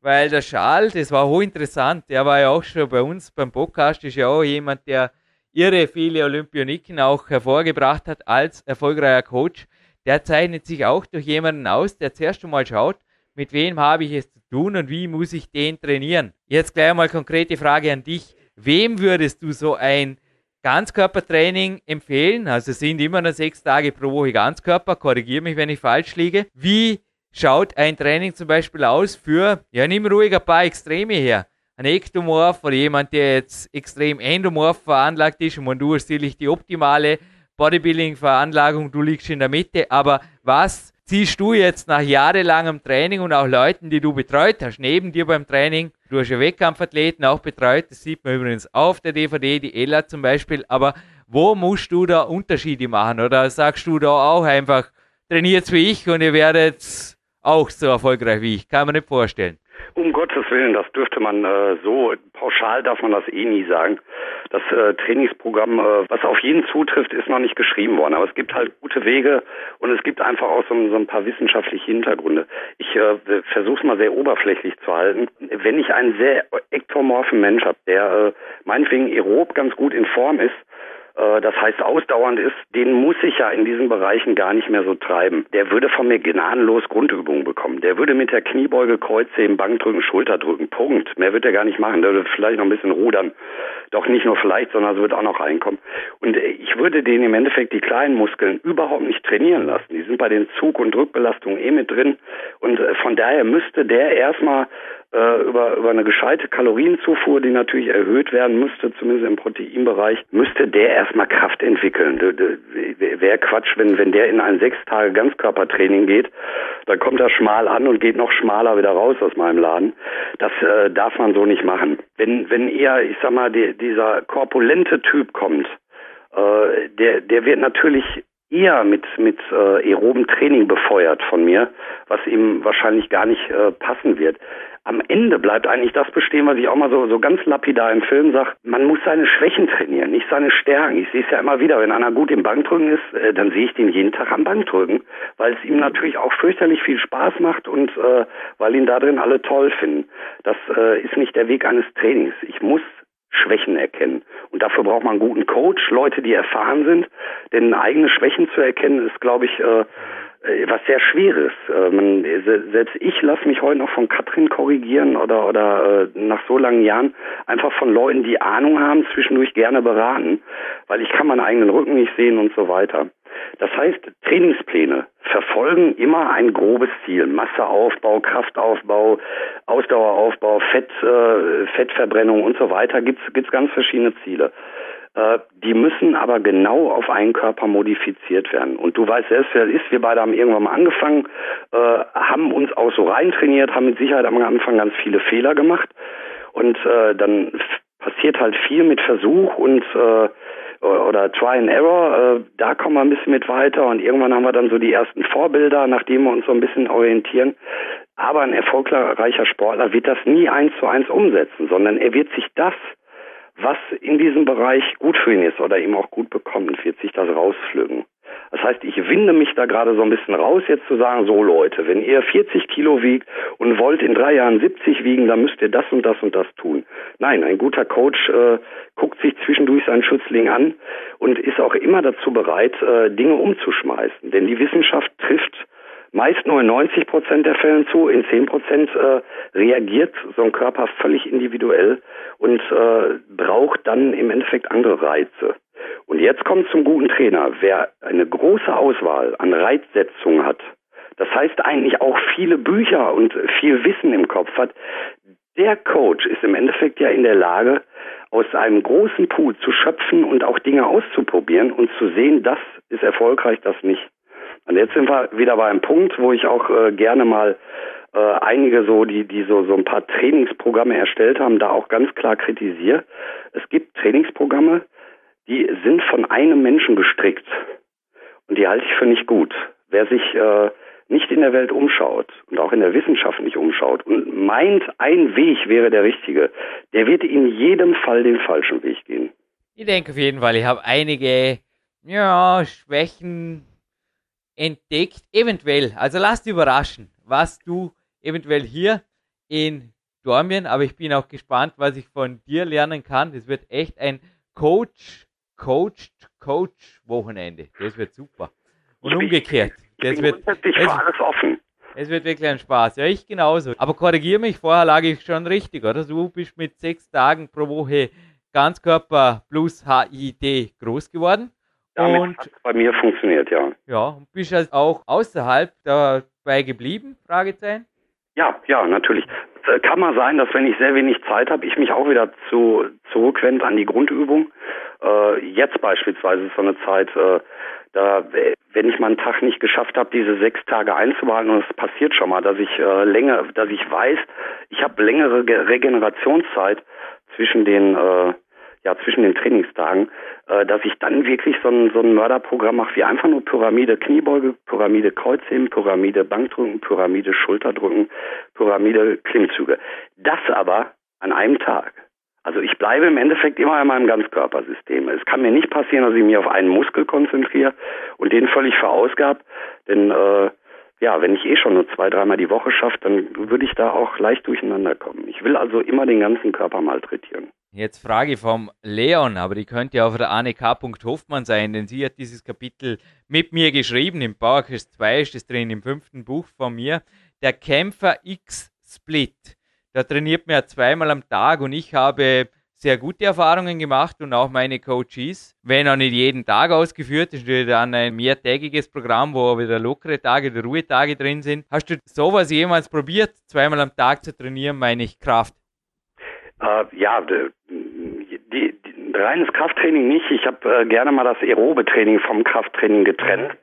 Weil der Schal, das war hochinteressant, der war ja auch schon bei uns beim Podcast, ist ja auch jemand, der irre viele Olympioniken auch hervorgebracht hat als erfolgreicher Coach. Der zeichnet sich auch durch jemanden aus, der zuerst einmal schaut, mit wem habe ich es zu tun und wie muss ich den trainieren. Jetzt gleich mal konkrete Frage an dich. Wem würdest du so ein Ganzkörpertraining empfehlen? Also es sind immer nur sechs Tage pro Woche Ganzkörper. Korrigiere mich, wenn ich falsch liege. Wie schaut ein Training zum Beispiel aus für, ja, nimm ruhig ein paar Extreme her. Ein Ektomorph oder jemand, der jetzt extrem endomorph veranlagt ist und du hast natürlich die optimale Bodybuilding-Veranlagung, du liegst in der Mitte, aber was ziehst du jetzt nach jahrelangem Training und auch Leuten, die du betreut hast, neben dir beim Training, du hast ja Wettkampfathleten auch betreut, das sieht man übrigens auf der DVD, die Ella zum Beispiel, aber wo musst du da Unterschiede machen? Oder sagst du da auch einfach, trainiert wie ich und ihr werdet auch so erfolgreich wie ich? Kann man nicht vorstellen. Um Gottes Willen, das dürfte man äh, so pauschal darf man das eh nie sagen. Das äh, Trainingsprogramm, äh, was auf jeden zutrifft, ist noch nicht geschrieben worden. Aber es gibt halt gute Wege und es gibt einfach auch so, so ein paar wissenschaftliche Hintergründe. Ich äh, versuche es mal sehr oberflächlich zu halten. Wenn ich einen sehr ektomorphen Mensch habe, der äh, meinetwegen aerob ganz gut in Form ist, das heißt ausdauernd ist, den muss ich ja in diesen Bereichen gar nicht mehr so treiben. Der würde von mir gnadenlos Grundübungen bekommen. Der würde mit der Kniebeuge, Kreuzheben, Bankdrücken, Schulterdrücken, Punkt. Mehr wird er gar nicht machen. Der würde vielleicht noch ein bisschen rudern. Doch nicht nur vielleicht, sondern es wird auch noch reinkommen. Und äh, ich würde den im Endeffekt die kleinen Muskeln überhaupt nicht trainieren lassen. Die sind bei den Zug- und Drückbelastungen eh mit drin. Und äh, von daher müsste der erstmal äh, über, über eine gescheite Kalorienzufuhr, die natürlich erhöht werden müsste, zumindest im Proteinbereich, müsste der erstmal Kraft entwickeln. Wäre Quatsch, wenn, wenn der in ein sechs Tage Ganzkörpertraining geht, dann kommt er schmal an und geht noch schmaler wieder raus aus meinem Laden. Das äh, darf man so nicht machen. Wenn, wenn eher, ich sag mal, die, dieser korpulente Typ kommt, äh, der, der wird natürlich eher mit, mit äh, aeroben Training befeuert von mir, was ihm wahrscheinlich gar nicht äh, passen wird. Am Ende bleibt eigentlich das bestehen, was ich auch mal so, so ganz lapidar im Film sage, man muss seine Schwächen trainieren, nicht seine Stärken. Ich sehe es ja immer wieder, wenn einer gut im Bankdrücken ist, äh, dann sehe ich den jeden Tag am Bankdrücken, weil es ihm natürlich auch fürchterlich viel Spaß macht und äh, weil ihn da drin alle toll finden. Das äh, ist nicht der Weg eines Trainings. Ich muss Schwächen erkennen. Und dafür braucht man einen guten Coach, Leute, die erfahren sind. Denn eigene Schwächen zu erkennen, ist, glaube ich, äh, was sehr Schweres. Äh, man, selbst ich lasse mich heute noch von Katrin korrigieren oder, oder äh, nach so langen Jahren einfach von Leuten, die Ahnung haben, zwischendurch gerne beraten, weil ich kann meinen eigenen Rücken nicht sehen und so weiter. Das heißt, Trainingspläne verfolgen immer ein grobes Ziel. Masseaufbau, Kraftaufbau, Ausdaueraufbau, Fett, äh, Fettverbrennung und so weiter. Gibt es ganz verschiedene Ziele. Äh, die müssen aber genau auf einen Körper modifiziert werden. Und du weißt selbst, wer es ist. Wir beide haben irgendwann mal angefangen, äh, haben uns auch so reintrainiert, haben mit Sicherheit am Anfang ganz viele Fehler gemacht. Und äh, dann passiert halt viel mit Versuch und äh, oder Try and Error, äh, da kommen wir ein bisschen mit weiter und irgendwann haben wir dann so die ersten Vorbilder, nachdem wir uns so ein bisschen orientieren. Aber ein erfolgreicher Sportler wird das nie eins zu eins umsetzen, sondern er wird sich das, was in diesem Bereich gut für ihn ist oder ihm auch gut bekommt, wird sich das rauspflücken. Das heißt, ich winde mich da gerade so ein bisschen raus, jetzt zu sagen, so Leute, wenn ihr 40 Kilo wiegt und wollt in drei Jahren 70 wiegen, dann müsst ihr das und das und das tun. Nein, ein guter Coach äh, guckt sich zwischendurch seinen Schützling an und ist auch immer dazu bereit, äh, Dinge umzuschmeißen. Denn die Wissenschaft trifft meist nur in 90 Prozent der Fällen zu, in 10 Prozent äh, reagiert so ein Körper völlig individuell und äh, braucht dann im Endeffekt andere Reize. Und jetzt kommt zum guten Trainer. Wer eine große Auswahl an Reizsetzungen hat, das heißt eigentlich auch viele Bücher und viel Wissen im Kopf hat, der Coach ist im Endeffekt ja in der Lage, aus einem großen Pool zu schöpfen und auch Dinge auszuprobieren und zu sehen, das ist erfolgreich, das nicht. Und jetzt sind wir wieder bei einem Punkt, wo ich auch äh, gerne mal äh, einige so, die, die so, so ein paar Trainingsprogramme erstellt haben, da auch ganz klar kritisiere. Es gibt Trainingsprogramme, die sind von einem Menschen gestrickt. Und die halte ich für nicht gut. Wer sich äh, nicht in der Welt umschaut und auch in der Wissenschaft nicht umschaut und meint, ein Weg wäre der richtige, der wird in jedem Fall den falschen Weg gehen. Ich denke auf jeden Fall, ich habe einige ja, Schwächen entdeckt, eventuell. Also lasst überraschen, was du eventuell hier in Dormien, aber ich bin auch gespannt, was ich von dir lernen kann. Das wird echt ein Coach Coached Coach Wochenende. Das wird super. Und umgekehrt. Ich das wird, es, für alles offen. Es wird wirklich ein Spaß. Ja, ich genauso. Aber korrigiere mich, vorher lag ich schon richtig, oder? Du bist mit sechs Tagen pro Woche Ganzkörper plus HID groß geworden. Damit und hat bei mir funktioniert, ja. Ja, und bist also auch außerhalb dabei geblieben? Fragezeichen? Ja, ja, natürlich. Äh, kann mal sein, dass wenn ich sehr wenig Zeit habe, ich mich auch wieder zu, zurückwende an die Grundübung. Äh, jetzt beispielsweise ist so eine Zeit, äh, da, wenn ich mal einen Tag nicht geschafft habe, diese sechs Tage einzubehalten, und es passiert schon mal, dass ich äh, länger, dass ich weiß, ich habe längere Regenerationszeit zwischen den äh, ja zwischen den Trainingstagen, äh, dass ich dann wirklich so ein, so ein Mörderprogramm mache, wie einfach nur Pyramide Kniebeuge, Pyramide Kreuzheben, Pyramide Bankdrücken, Pyramide Schulterdrücken, Pyramide Klimmzüge. Das aber an einem Tag. Also ich bleibe im Endeffekt immer in meinem Ganzkörpersystem. Es kann mir nicht passieren, dass ich mich auf einen Muskel konzentriere und den völlig verausgab, denn äh, ja, wenn ich eh schon nur zwei, dreimal die Woche schaffe, dann würde ich da auch leicht durcheinander kommen. Ich will also immer den ganzen Körper malträtieren. Jetzt Frage vom Leon, aber die könnte auch der Anne K. Hoffmann sein, denn sie hat dieses Kapitel mit mir geschrieben. Im Powercast 2 ist es drin, im fünften Buch von mir. Der Kämpfer X Split. Da trainiert man ja zweimal am Tag und ich habe sehr gute Erfahrungen gemacht und auch meine Coaches, wenn auch nicht jeden Tag ausgeführt, ist dann ein mehrtägiges Programm, wo wieder lockere Tage, die Ruhetage drin sind. Hast du sowas jemals probiert, zweimal am Tag zu trainieren, meine ich Kraft? Äh, ja, die, die, reines Krafttraining nicht. Ich habe äh, gerne mal das aerobe Training vom Krafttraining getrennt.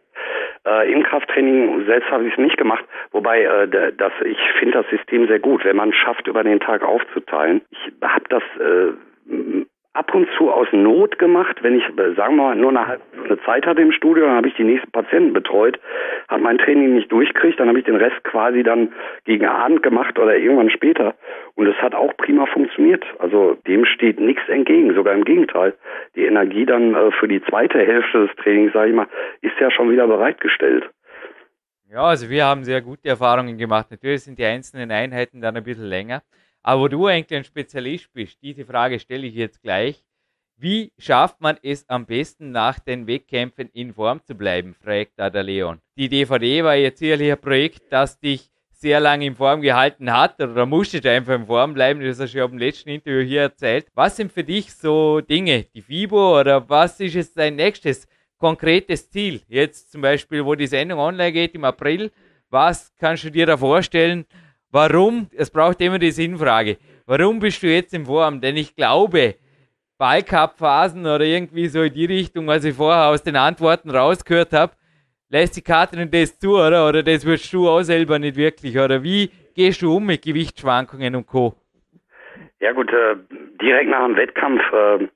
Äh, Im Krafttraining selbst habe ich es nicht gemacht, wobei äh, das, ich finde das System sehr gut, wenn man schafft, über den Tag aufzuteilen. Ich habe das äh, ab und zu aus Not gemacht, wenn ich, sagen wir mal, nur eine halbe Zeit hatte im Studio, dann habe ich die nächsten Patienten betreut, habe mein Training nicht durchkriegt, dann habe ich den Rest quasi dann gegen Abend gemacht oder irgendwann später. Und es hat auch prima funktioniert. Also dem steht nichts entgegen, sogar im Gegenteil. Die Energie dann äh, für die zweite Hälfte des Trainings, sage ich mal, ist ja schon wieder bereitgestellt. Ja, also wir haben sehr gute Erfahrungen gemacht. Natürlich sind die einzelnen Einheiten dann ein bisschen länger. Aber wo du eigentlich ein Spezialist bist, diese Frage stelle ich jetzt gleich. Wie schafft man es am besten nach den Wettkämpfen in Form zu bleiben, fragt da der Leon. Die DVD war jetzt sicherlich ein Projekt, das dich sehr lange in Form gehalten hat oder da musstest du einfach in Form bleiben, das hast du ja im letzten Interview hier erzählt. Was sind für dich so Dinge, die FIBO oder was ist jetzt dein nächstes konkretes Ziel? Jetzt zum Beispiel, wo die Sendung online geht im April, was kannst du dir da vorstellen, Warum? Es braucht immer die Sinnfrage. Warum bist du jetzt im Form? Denn ich glaube, Ballcup-Phasen oder irgendwie so in die Richtung, was ich vorher aus den Antworten rausgehört habe, lässt die Katrin das zu, oder? Oder das würdest du auch selber nicht wirklich, oder? Wie gehst du um mit Gewichtsschwankungen und Co.? Ja gut, äh, direkt nach dem Wettkampf äh,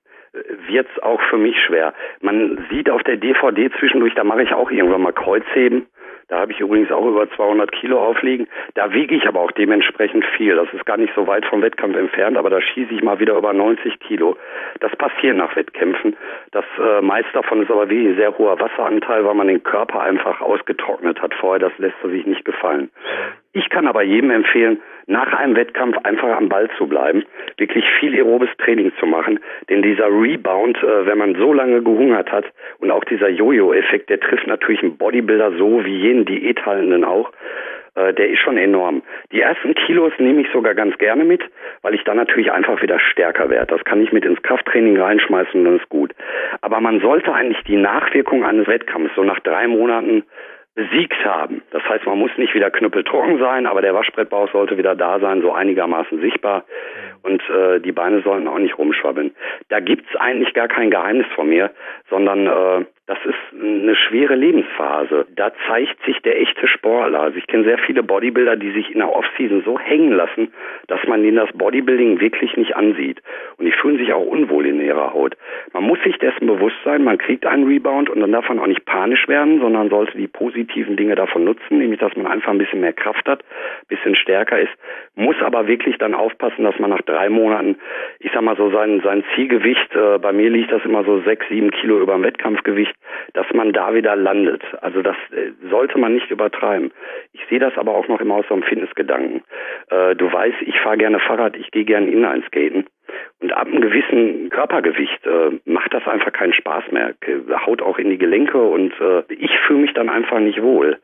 wird es auch für mich schwer. Man sieht auf der DVD zwischendurch, da mache ich auch irgendwann mal Kreuzheben da habe ich übrigens auch über 200 Kilo aufliegen. Da wiege ich aber auch dementsprechend viel. Das ist gar nicht so weit vom Wettkampf entfernt, aber da schieße ich mal wieder über 90 Kilo. Das passiert nach Wettkämpfen. Das äh, meiste davon ist aber wirklich sehr hoher Wasseranteil, weil man den Körper einfach ausgetrocknet hat vorher. Das lässt er sich nicht gefallen. Ich kann aber jedem empfehlen, nach einem Wettkampf einfach am Ball zu bleiben, wirklich viel aerobes Training zu machen, denn dieser Rebound, äh, wenn man so lange gehungert hat und auch dieser Jojo-Effekt, der trifft natürlich einen Bodybuilder so wie jeden Diäthaltenden auch, äh, der ist schon enorm. Die ersten Kilos nehme ich sogar ganz gerne mit, weil ich dann natürlich einfach wieder stärker werde. Das kann ich mit ins Krafttraining reinschmeißen und dann ist gut. Aber man sollte eigentlich die Nachwirkung eines Wettkampfs so nach drei Monaten besiegt haben. Das heißt, man muss nicht wieder knüppeltrocken sein, aber der Waschbrettbauch sollte wieder da sein, so einigermaßen sichtbar und äh, die Beine sollten auch nicht rumschwabbeln. Da gibt's eigentlich gar kein Geheimnis von mir, sondern äh, das ist eine schwere Lebensphase. Da zeigt sich der echte Sportler. Also ich kenne sehr viele Bodybuilder, die sich in der Offseason so hängen lassen, dass man ihnen das Bodybuilding wirklich nicht ansieht. Und die fühlen sich auch unwohl in ihrer Haut. Man muss sich dessen bewusst sein, man kriegt einen Rebound und dann darf man auch nicht panisch werden, sondern sollte die positiven Dinge davon nutzen, nämlich dass man einfach ein bisschen mehr Kraft hat, ein bisschen stärker ist, muss aber wirklich dann aufpassen, dass man nach drei Monaten, ich sag mal so sein, sein Zielgewicht, äh, bei mir liegt das immer so sechs, sieben Kilo über dem Wettkampfgewicht, dass man da wieder landet. Also das äh, sollte man nicht übertreiben. Ich sehe das aber auch noch immer aus so einem Fitnessgedanken. Äh, du weißt, ich fahre gerne Fahrrad, ich gehe gerne Inlineskaten. Und ab einem gewissen Körpergewicht äh, macht das einfach keinen Spaß mehr. Haut auch in die Gelenke und äh, ich fühle mich dann einfach nicht wohl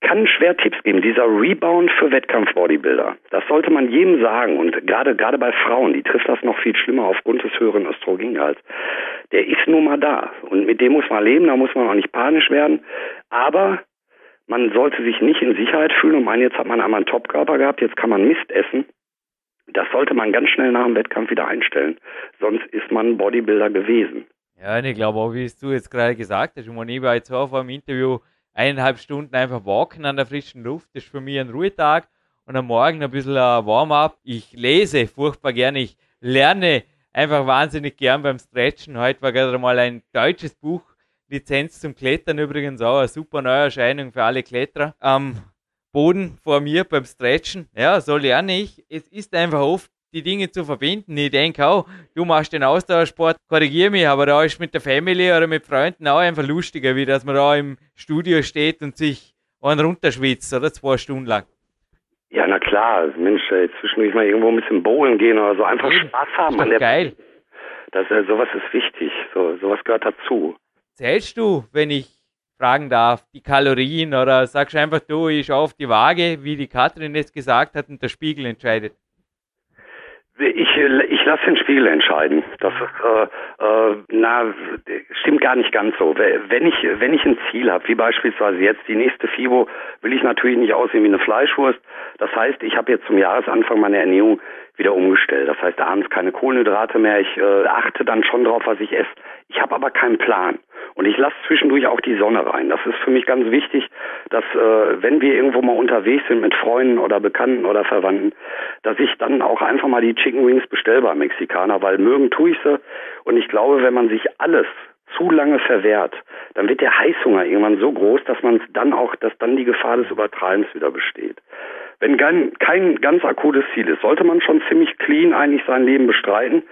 kann schwer Tipps geben. Dieser Rebound für Wettkampf-Bodybuilder, das sollte man jedem sagen. Und gerade, gerade bei Frauen, die trifft das noch viel schlimmer aufgrund des höheren Östrogengehalts. Der ist nun mal da. Und mit dem muss man leben, da muss man auch nicht panisch werden. Aber man sollte sich nicht in Sicherheit fühlen und meinen, jetzt hat man einmal einen Topkörper gehabt, jetzt kann man Mist essen. Das sollte man ganz schnell nach dem Wettkampf wieder einstellen. Sonst ist man Bodybuilder gewesen. Ja, ich glaube auch, wie es du jetzt gerade gesagt hast, und ich war jetzt vor dem Interview eineinhalb Stunden einfach walken an der frischen Luft. Das ist für mich ein Ruhetag und am Morgen ein bisschen ein Warm-up. Ich lese furchtbar gerne. Ich lerne einfach wahnsinnig gern beim Stretchen. Heute war gerade mal ein deutsches Buch. Lizenz zum Klettern übrigens auch eine super Neuerscheinung für alle Kletterer. Am Boden vor mir beim Stretchen. Ja, so lerne ich. Es ist einfach oft die Dinge zu verbinden. Ich denke auch, du machst den Ausdauersport, korrigiere mich, aber da ist mit der Family oder mit Freunden auch einfach lustiger, wie dass man da im Studio steht und sich einen runterschwitzt, oder zwei Stunden lang. Ja, na klar, Mensch, ey, zwischendurch mal irgendwo ein bisschen bowlen gehen oder so, einfach Spaß haben. Das ist geil. Das, äh, sowas ist wichtig, so, sowas gehört dazu. Zählst du, wenn ich fragen darf, die Kalorien oder sagst du einfach, du, ich schaue auf die Waage, wie die Katrin jetzt gesagt hat und der Spiegel entscheidet? Ich, ich lasse den Spiegel entscheiden. Das äh, äh, na, stimmt gar nicht ganz so. Wenn ich, wenn ich ein Ziel habe, wie beispielsweise jetzt die nächste FIBO, will ich natürlich nicht aussehen wie eine Fleischwurst. Das heißt, ich habe jetzt zum Jahresanfang meine Ernährung wieder umgestellt. Das heißt, abends keine Kohlenhydrate mehr. Ich äh, achte dann schon drauf, was ich esse. Ich habe aber keinen Plan. Und ich lasse zwischendurch auch die Sonne rein. Das ist für mich ganz wichtig, dass äh, wenn wir irgendwo mal unterwegs sind mit Freunden oder Bekannten oder Verwandten, dass ich dann auch einfach mal die Chicken Wings bestelle beim Mexikaner, weil mögen tue ich sie. Und ich glaube, wenn man sich alles zu lange verwehrt, dann wird der Heißhunger irgendwann so groß, dass man dann auch, dass dann die Gefahr des Übertreibens wieder besteht. Wenn kein, kein ganz akutes Ziel ist, sollte man schon ziemlich clean eigentlich sein Leben bestreiten.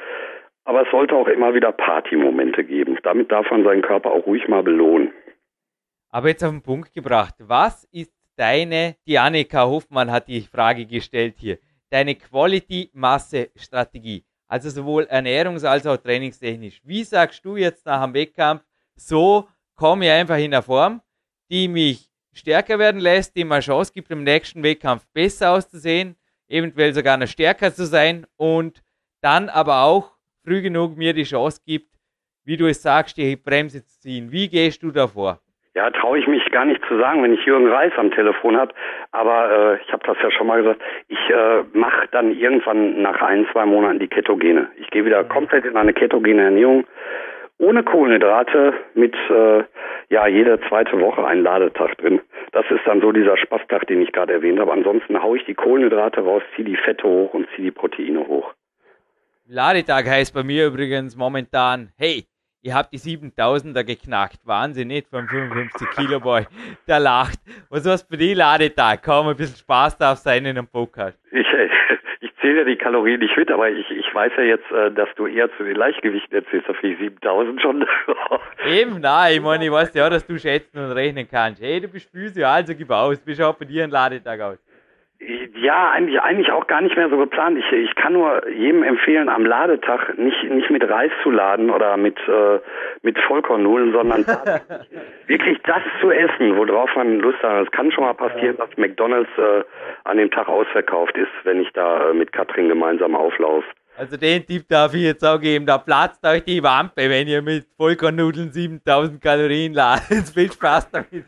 Aber es sollte auch immer wieder Partymomente geben. Damit darf man seinen Körper auch ruhig mal belohnen. Aber jetzt auf den Punkt gebracht. Was ist deine, die Annika Hoffmann hat die Frage gestellt hier, deine Quality-Masse-Strategie? Also sowohl ernährungs- als auch trainingstechnisch. Wie sagst du jetzt nach dem Wettkampf, so komme ich einfach in der Form, die mich stärker werden lässt, die mir eine Chance gibt, im nächsten Wettkampf besser auszusehen, eventuell sogar noch stärker zu sein und dann aber auch früh genug mir die Chance gibt, wie du es sagst, die Bremse zu ziehen. Wie gehst du davor? Ja, traue ich mich gar nicht zu sagen, wenn ich Jürgen Reis am Telefon habe. Aber äh, ich habe das ja schon mal gesagt. Ich äh, mache dann irgendwann nach ein, zwei Monaten die Ketogene. Ich gehe wieder komplett in eine ketogene Ernährung. Ohne Kohlenhydrate mit äh, ja jede zweite Woche ein Ladetag drin. Das ist dann so dieser Spaßtag, den ich gerade erwähnt habe. Ansonsten haue ich die Kohlenhydrate raus, ziehe die Fette hoch und ziehe die Proteine hoch. Ladetag heißt bei mir übrigens momentan, hey, Ihr habt die 7000er geknackt. Wahnsinn, nicht vom 55 Kilo Boy. Der lacht. Was hast du für die Ladetag? Kaum ein bisschen Spaß darf sein in einem Podcast. Ich, ich zähle ja die Kalorien nicht mit, aber ich, ich weiß ja jetzt, äh, dass du eher zu den Leichtgewichten erzählst. Da finde ich 7000 schon. Eben, nein, ich meine, ich weiß ja, dass du schätzen und rechnen kannst. Hey, du bist Physio, also gib aus. Wie schaut bei dir ein Ladetag aus? Ja, eigentlich, eigentlich auch gar nicht mehr so geplant. Ich, ich kann nur jedem empfehlen, am Ladetag nicht, nicht mit Reis zu laden oder mit, äh, mit Vollkornnudeln, sondern wirklich das zu essen, worauf man Lust hat. Es kann schon mal passieren, dass McDonalds äh, an dem Tag ausverkauft ist, wenn ich da äh, mit Katrin gemeinsam auflaufe. Also den Tipp darf ich jetzt auch geben, da platzt euch die Wampe, wenn ihr mit Vollkornnudeln 7000 Kalorien ladet. Viel Spaß damit.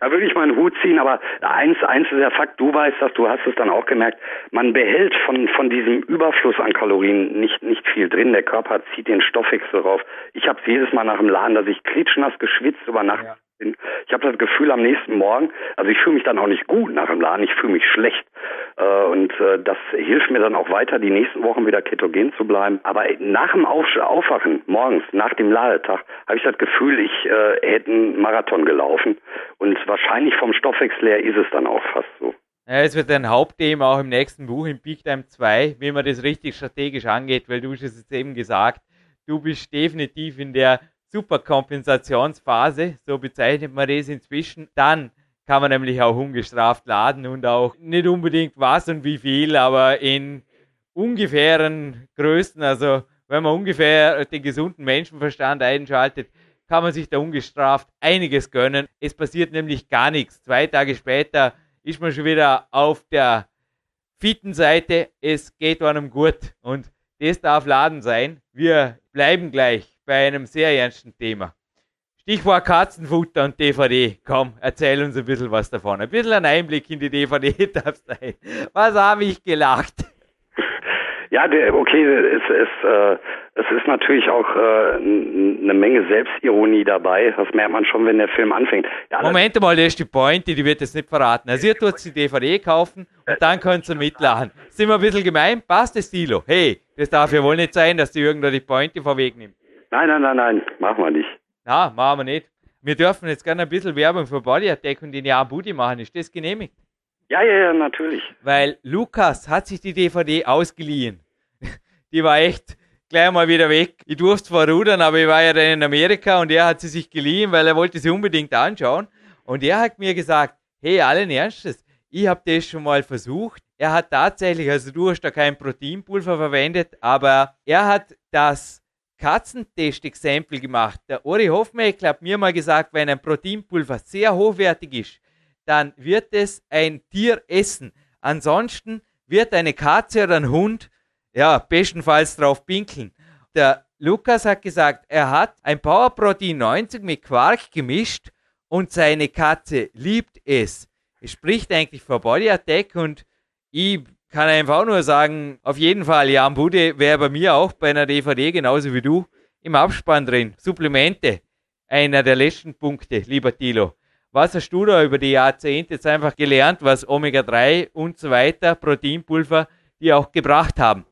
Da würde ich meinen Hut ziehen, aber eins, eins ist der Fakt, du weißt das, du hast es dann auch gemerkt, man behält von, von diesem Überfluss an Kalorien nicht, nicht viel drin. Der Körper zieht den Stoffwechsel rauf. Ich habe jedes Mal nach dem Laden, dass ich klitschnass geschwitzt über Nacht ja bin. Ich habe das Gefühl am nächsten Morgen, also ich fühle mich dann auch nicht gut nach dem Laden, ich fühle mich schlecht. Äh, und äh, das hilft mir dann auch weiter, die nächsten Wochen wieder ketogen zu bleiben. Aber nach dem Auf Aufwachen, morgens, nach dem Ladetag, habe ich das Gefühl, ich äh, hätte einen Marathon gelaufen. Und wahrscheinlich vom Stoffwechsel her ist es dann auch fast so. Ja, es wird ein Hauptthema auch im nächsten Buch, im Peak Time 2, wie man das richtig strategisch angeht, weil du hast es jetzt eben gesagt, du bist definitiv in der Superkompensationsphase, so bezeichnet man das inzwischen. Dann kann man nämlich auch ungestraft laden und auch nicht unbedingt was und wie viel, aber in ungefähren Größen, also wenn man ungefähr den gesunden Menschenverstand einschaltet, kann man sich da ungestraft einiges gönnen. Es passiert nämlich gar nichts. Zwei Tage später ist man schon wieder auf der fitten Seite. Es geht einem gut und das darf Laden sein. Wir bleiben gleich bei einem sehr ernsten Thema. Stichwort Katzenfutter und DVD. Komm, erzähl uns ein bisschen was davon. Ein bisschen ein Einblick in die DVD darfst sein. Was habe ich gelacht? Ja, okay, es ist, äh, es ist natürlich auch äh, eine Menge Selbstironie dabei. Das merkt man schon, wenn der Film anfängt. Ja, Moment mal, das ist die Pointe, die wird jetzt nicht verraten. Also ihr tut die DVD kaufen und dann könnt ihr mitlachen. Sind wir ein bisschen gemein? Passt das, Stilo? Hey, das darf ja wohl nicht sein, dass die irgendwo die Pointe vorwegnimmt. Nein, nein, nein, nein, machen wir nicht. Na, machen wir nicht. Wir dürfen jetzt gerne ein bisschen Werbung für Body Attack und den Jahr Booty machen. Ist das genehmigt? Ja, ja, ja, natürlich. Weil Lukas hat sich die DVD ausgeliehen. Die war echt gleich mal wieder weg. Ich durfte zwar rudern, aber ich war ja dann in Amerika und er hat sie sich geliehen, weil er wollte sie unbedingt anschauen. Und er hat mir gesagt, hey, allen Ernstes, ich habe das schon mal versucht. Er hat tatsächlich, also du hast da kein Proteinpulver verwendet, aber er hat das Katzentest-Exempel gemacht. Der Ori Hofmeckler hat mir mal gesagt, wenn ein Proteinpulver sehr hochwertig ist, dann wird es ein Tier essen. Ansonsten wird eine Katze oder ein Hund, ja, bestenfalls drauf pinkeln. Der Lukas hat gesagt, er hat ein Powerprotein 90 mit Quark gemischt und seine Katze liebt es. Es spricht eigentlich vor Body Attack und ich kann einfach nur sagen, auf jeden Fall, Jan Bude wäre bei mir auch bei einer DVD genauso wie du im Abspann drin. Supplemente. einer der letzten Punkte, lieber Tilo. Was hast du da über die Jahrzehnte jetzt einfach gelernt, was Omega-3 und so weiter, Proteinpulver, die auch gebracht haben?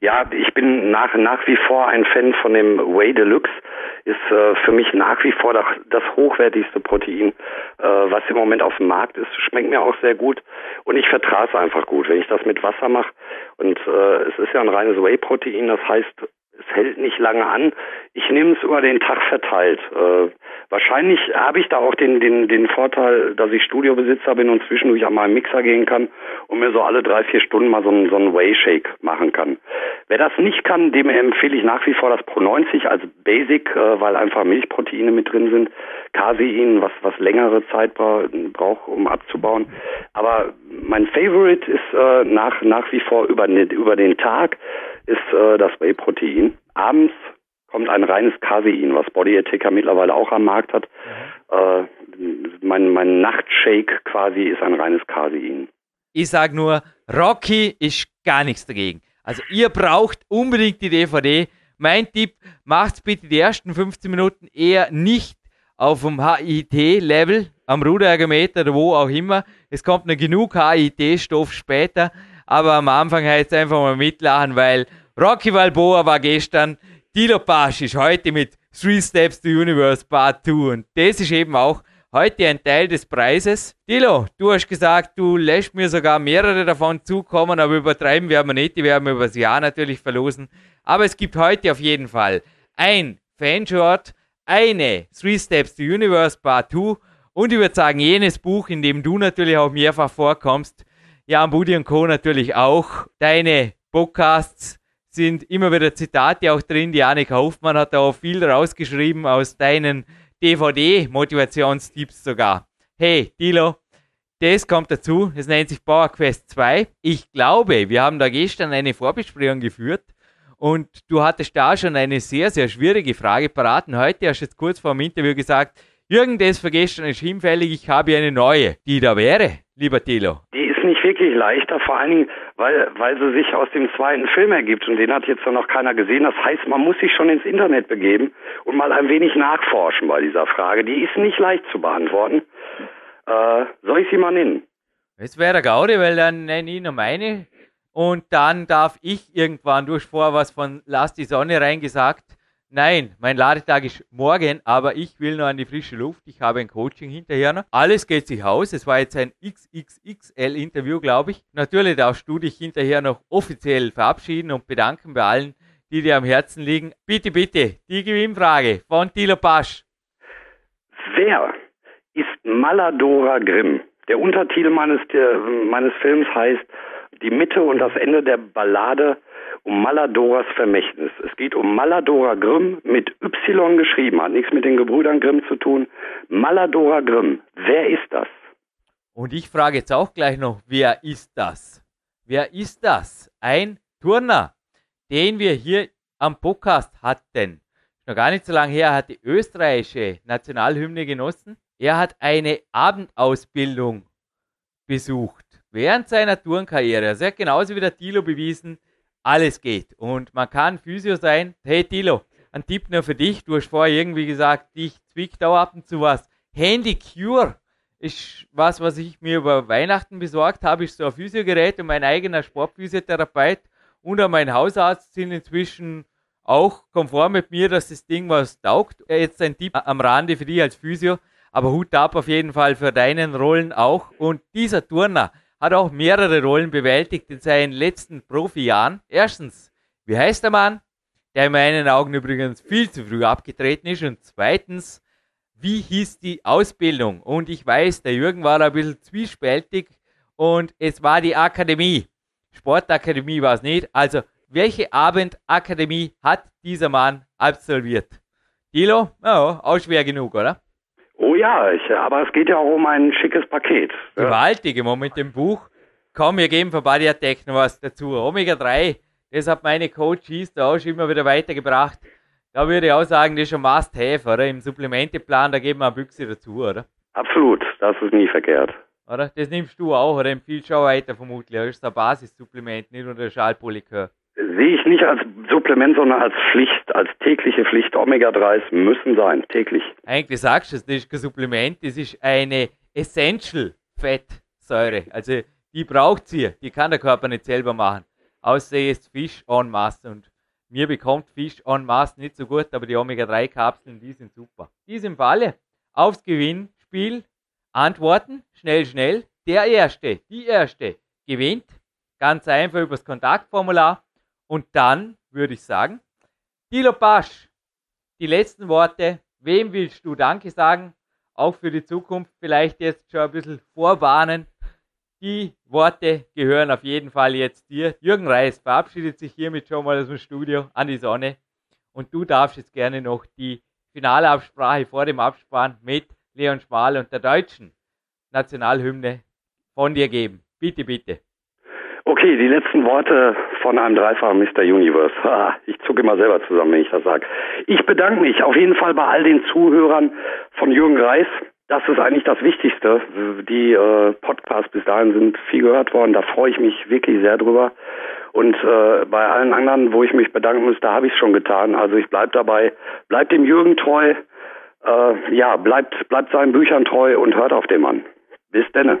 Ja, ich bin nach, nach wie vor ein Fan von dem Whey Deluxe. Ist äh, für mich nach wie vor das, hochwertigste Protein, äh, was im Moment auf dem Markt ist. Schmeckt mir auch sehr gut und ich vertrage es einfach gut, wenn ich das mit Wasser mache. Und äh, es ist ja ein reines Whey-Protein, das heißt, es hält nicht lange an. Ich nehme es über den Tag verteilt. Äh, wahrscheinlich habe ich da auch den, den, den Vorteil, dass ich Studiobesitzer bin und zwischendurch an meinen Mixer gehen kann und mir so alle drei, vier Stunden mal so einen, so einen Whey-Shake machen kann. Wer das nicht kann, dem empfehle ich nach wie vor das Pro 90 als Basic, äh, weil einfach Milchproteine mit drin sind. Casein, was, was längere Zeit bra braucht, um abzubauen. Aber mein Favorite ist äh, nach, nach wie vor über, über den Tag ist äh, das Whey-Protein. Abends kommt ein reines Casein, was Body Attacker mittlerweile auch am Markt hat. Mhm. Äh, mein, mein Nachtshake quasi ist ein reines Casein. Ich sage nur, Rocky ist gar nichts dagegen. Also ihr braucht unbedingt die DVD. Mein Tipp, macht's bitte die ersten 15 Minuten eher nicht auf dem HIT-Level, am Ruderergometer oder wo auch immer. Es kommt noch genug HIT-Stoff später aber am Anfang heißt es einfach mal mitlachen, weil Rocky Balboa war gestern, Dilo Pasch ist heute mit Three Steps to Universe Part 2 und das ist eben auch heute ein Teil des Preises. Dilo, du hast gesagt, du lässt mir sogar mehrere davon zukommen, aber übertreiben werden wir nicht, die werden wir übers Jahr natürlich verlosen. Aber es gibt heute auf jeden Fall ein Fanshort, eine Three Steps to Universe Part 2 und ich würde sagen, jenes Buch, in dem du natürlich auch mehrfach vorkommst, ja, Budi und Co. natürlich auch. Deine Podcasts sind immer wieder Zitate auch drin. Die Annika Hoffmann hat da auch viel rausgeschrieben aus deinen DVD-Motivationstipps sogar. Hey, Dilo, das kommt dazu. Es nennt sich Power Quest 2. Ich glaube, wir haben da gestern eine Vorbesprechung geführt und du hattest da schon eine sehr, sehr schwierige Frage paraten. Heute hast du jetzt kurz vor dem Interview gesagt, Jürgen, das für gestern ist hinfällig, ich habe eine neue. Die da wäre, lieber Tilo. Die nicht wirklich leichter, vor allen Dingen, weil, weil sie sich aus dem zweiten Film ergibt und den hat jetzt noch keiner gesehen. Das heißt, man muss sich schon ins Internet begeben und mal ein wenig nachforschen bei dieser Frage. Die ist nicht leicht zu beantworten. Äh, soll ich sie mal nennen? Es wäre Gaudi, weil dann nenne ich noch meine und dann darf ich irgendwann, durch vor was von Lass die Sonne reingesagt, Nein, mein Ladetag ist morgen, aber ich will nur an die frische Luft. Ich habe ein Coaching hinterher noch. Alles geht sich aus. Es war jetzt ein XXXL-Interview, glaube ich. Natürlich darfst du dich hinterher noch offiziell verabschieden und bedanken bei allen, die dir am Herzen liegen. Bitte, bitte, die Gewinnfrage von Tilo Pasch. Wer ist Maladora Grimm? Der Untertitel meines, der, meines Films heißt Die Mitte und das Ende der Ballade um Maladoras Vermächtnis. Es geht um Maladora Grimm mit Y geschrieben, hat nichts mit den Gebrüdern Grimm zu tun. Maladora Grimm, wer ist das? Und ich frage jetzt auch gleich noch, wer ist das? Wer ist das? Ein Turner, den wir hier am Podcast hatten. Noch gar nicht so lange her, hat die österreichische Nationalhymne genossen. Er hat eine Abendausbildung besucht während seiner Turnkarriere. Also er hat genauso wie der Tilo bewiesen, alles geht. Und man kann Physio sein. Hey Tilo, ein Tipp nur für dich. Du hast vorher irgendwie gesagt, dich zwickt auch ab und zu was. Handy Cure ist was, was ich mir über Weihnachten besorgt habe. Ist so ein Physiogerät und mein eigener Sportphysiotherapeut und auch mein Hausarzt sind inzwischen auch konform mit mir, dass das Ding was taugt. Jetzt ein Tipp am Rande für dich als Physio. Aber Hut ab auf jeden Fall für deinen Rollen auch. Und dieser Turner, hat auch mehrere Rollen bewältigt in seinen letzten Profijahren. Erstens, wie heißt der Mann, der in meinen Augen übrigens viel zu früh abgetreten ist? Und zweitens, wie hieß die Ausbildung? Und ich weiß, der Jürgen war ein bisschen zwiespältig und es war die Akademie. Sportakademie war es nicht. Also, welche Abendakademie hat dieser Mann absolviert? Dilo? Ja, auch schwer genug, oder? Oh ja, ich, aber es geht ja auch um ein schickes Paket. Gewaltig immer mit dem Buch. Komm, wir geben von Body Attack noch was dazu. Omega 3, das hat meine Coaches da auch schon immer wieder weitergebracht. Da würde ich auch sagen, das ist schon Must-Have, oder? Im Supplementeplan, da geben wir eine Büchse dazu, oder? Absolut, das ist nie verkehrt. Oder? Das nimmst du auch, oder? Empfiehlst du auch weiter vermutlich. Das ist ein Basissupplement, nicht nur der Schalpolikör. Sehe ich nicht als Supplement, sondern als Pflicht, als tägliche Pflicht. Omega-3s müssen sein, täglich. Eigentlich sagst du es, das ist kein Supplement, das ist eine Essential Fettsäure. Also die braucht sie, die kann der Körper nicht selber machen. Außer jetzt Fisch en masse. Und mir bekommt Fisch en masse nicht so gut, aber die Omega-3-Kapseln, die sind super. In diesem Falle aufs Gewinnspiel antworten, schnell, schnell. Der Erste, die Erste gewinnt. Ganz einfach übers Kontaktformular. Und dann würde ich sagen, Dilo Pasch, die letzten Worte. Wem willst du Danke sagen? Auch für die Zukunft vielleicht jetzt schon ein bisschen vorwarnen. Die Worte gehören auf jeden Fall jetzt dir. Jürgen Reis verabschiedet sich hiermit schon mal aus dem Studio an die Sonne. Und du darfst jetzt gerne noch die Finalabsprache vor dem Abspann mit Leon Schmal und der deutschen Nationalhymne von dir geben. Bitte, bitte. Okay, die letzten Worte von einem dreifachen Mr. Universe. Ich zucke immer selber zusammen, wenn ich das sage. Ich bedanke mich auf jeden Fall bei all den Zuhörern von Jürgen Reis. Das ist eigentlich das Wichtigste. Die äh, Podcasts bis dahin sind viel gehört worden. Da freue ich mich wirklich sehr drüber. Und äh, bei allen anderen, wo ich mich bedanken muss, da habe ich es schon getan. Also ich bleibe dabei. Bleibt dem Jürgen treu. Äh, ja, bleibt, bleibt seinen Büchern treu und hört auf den Mann. Bis denne.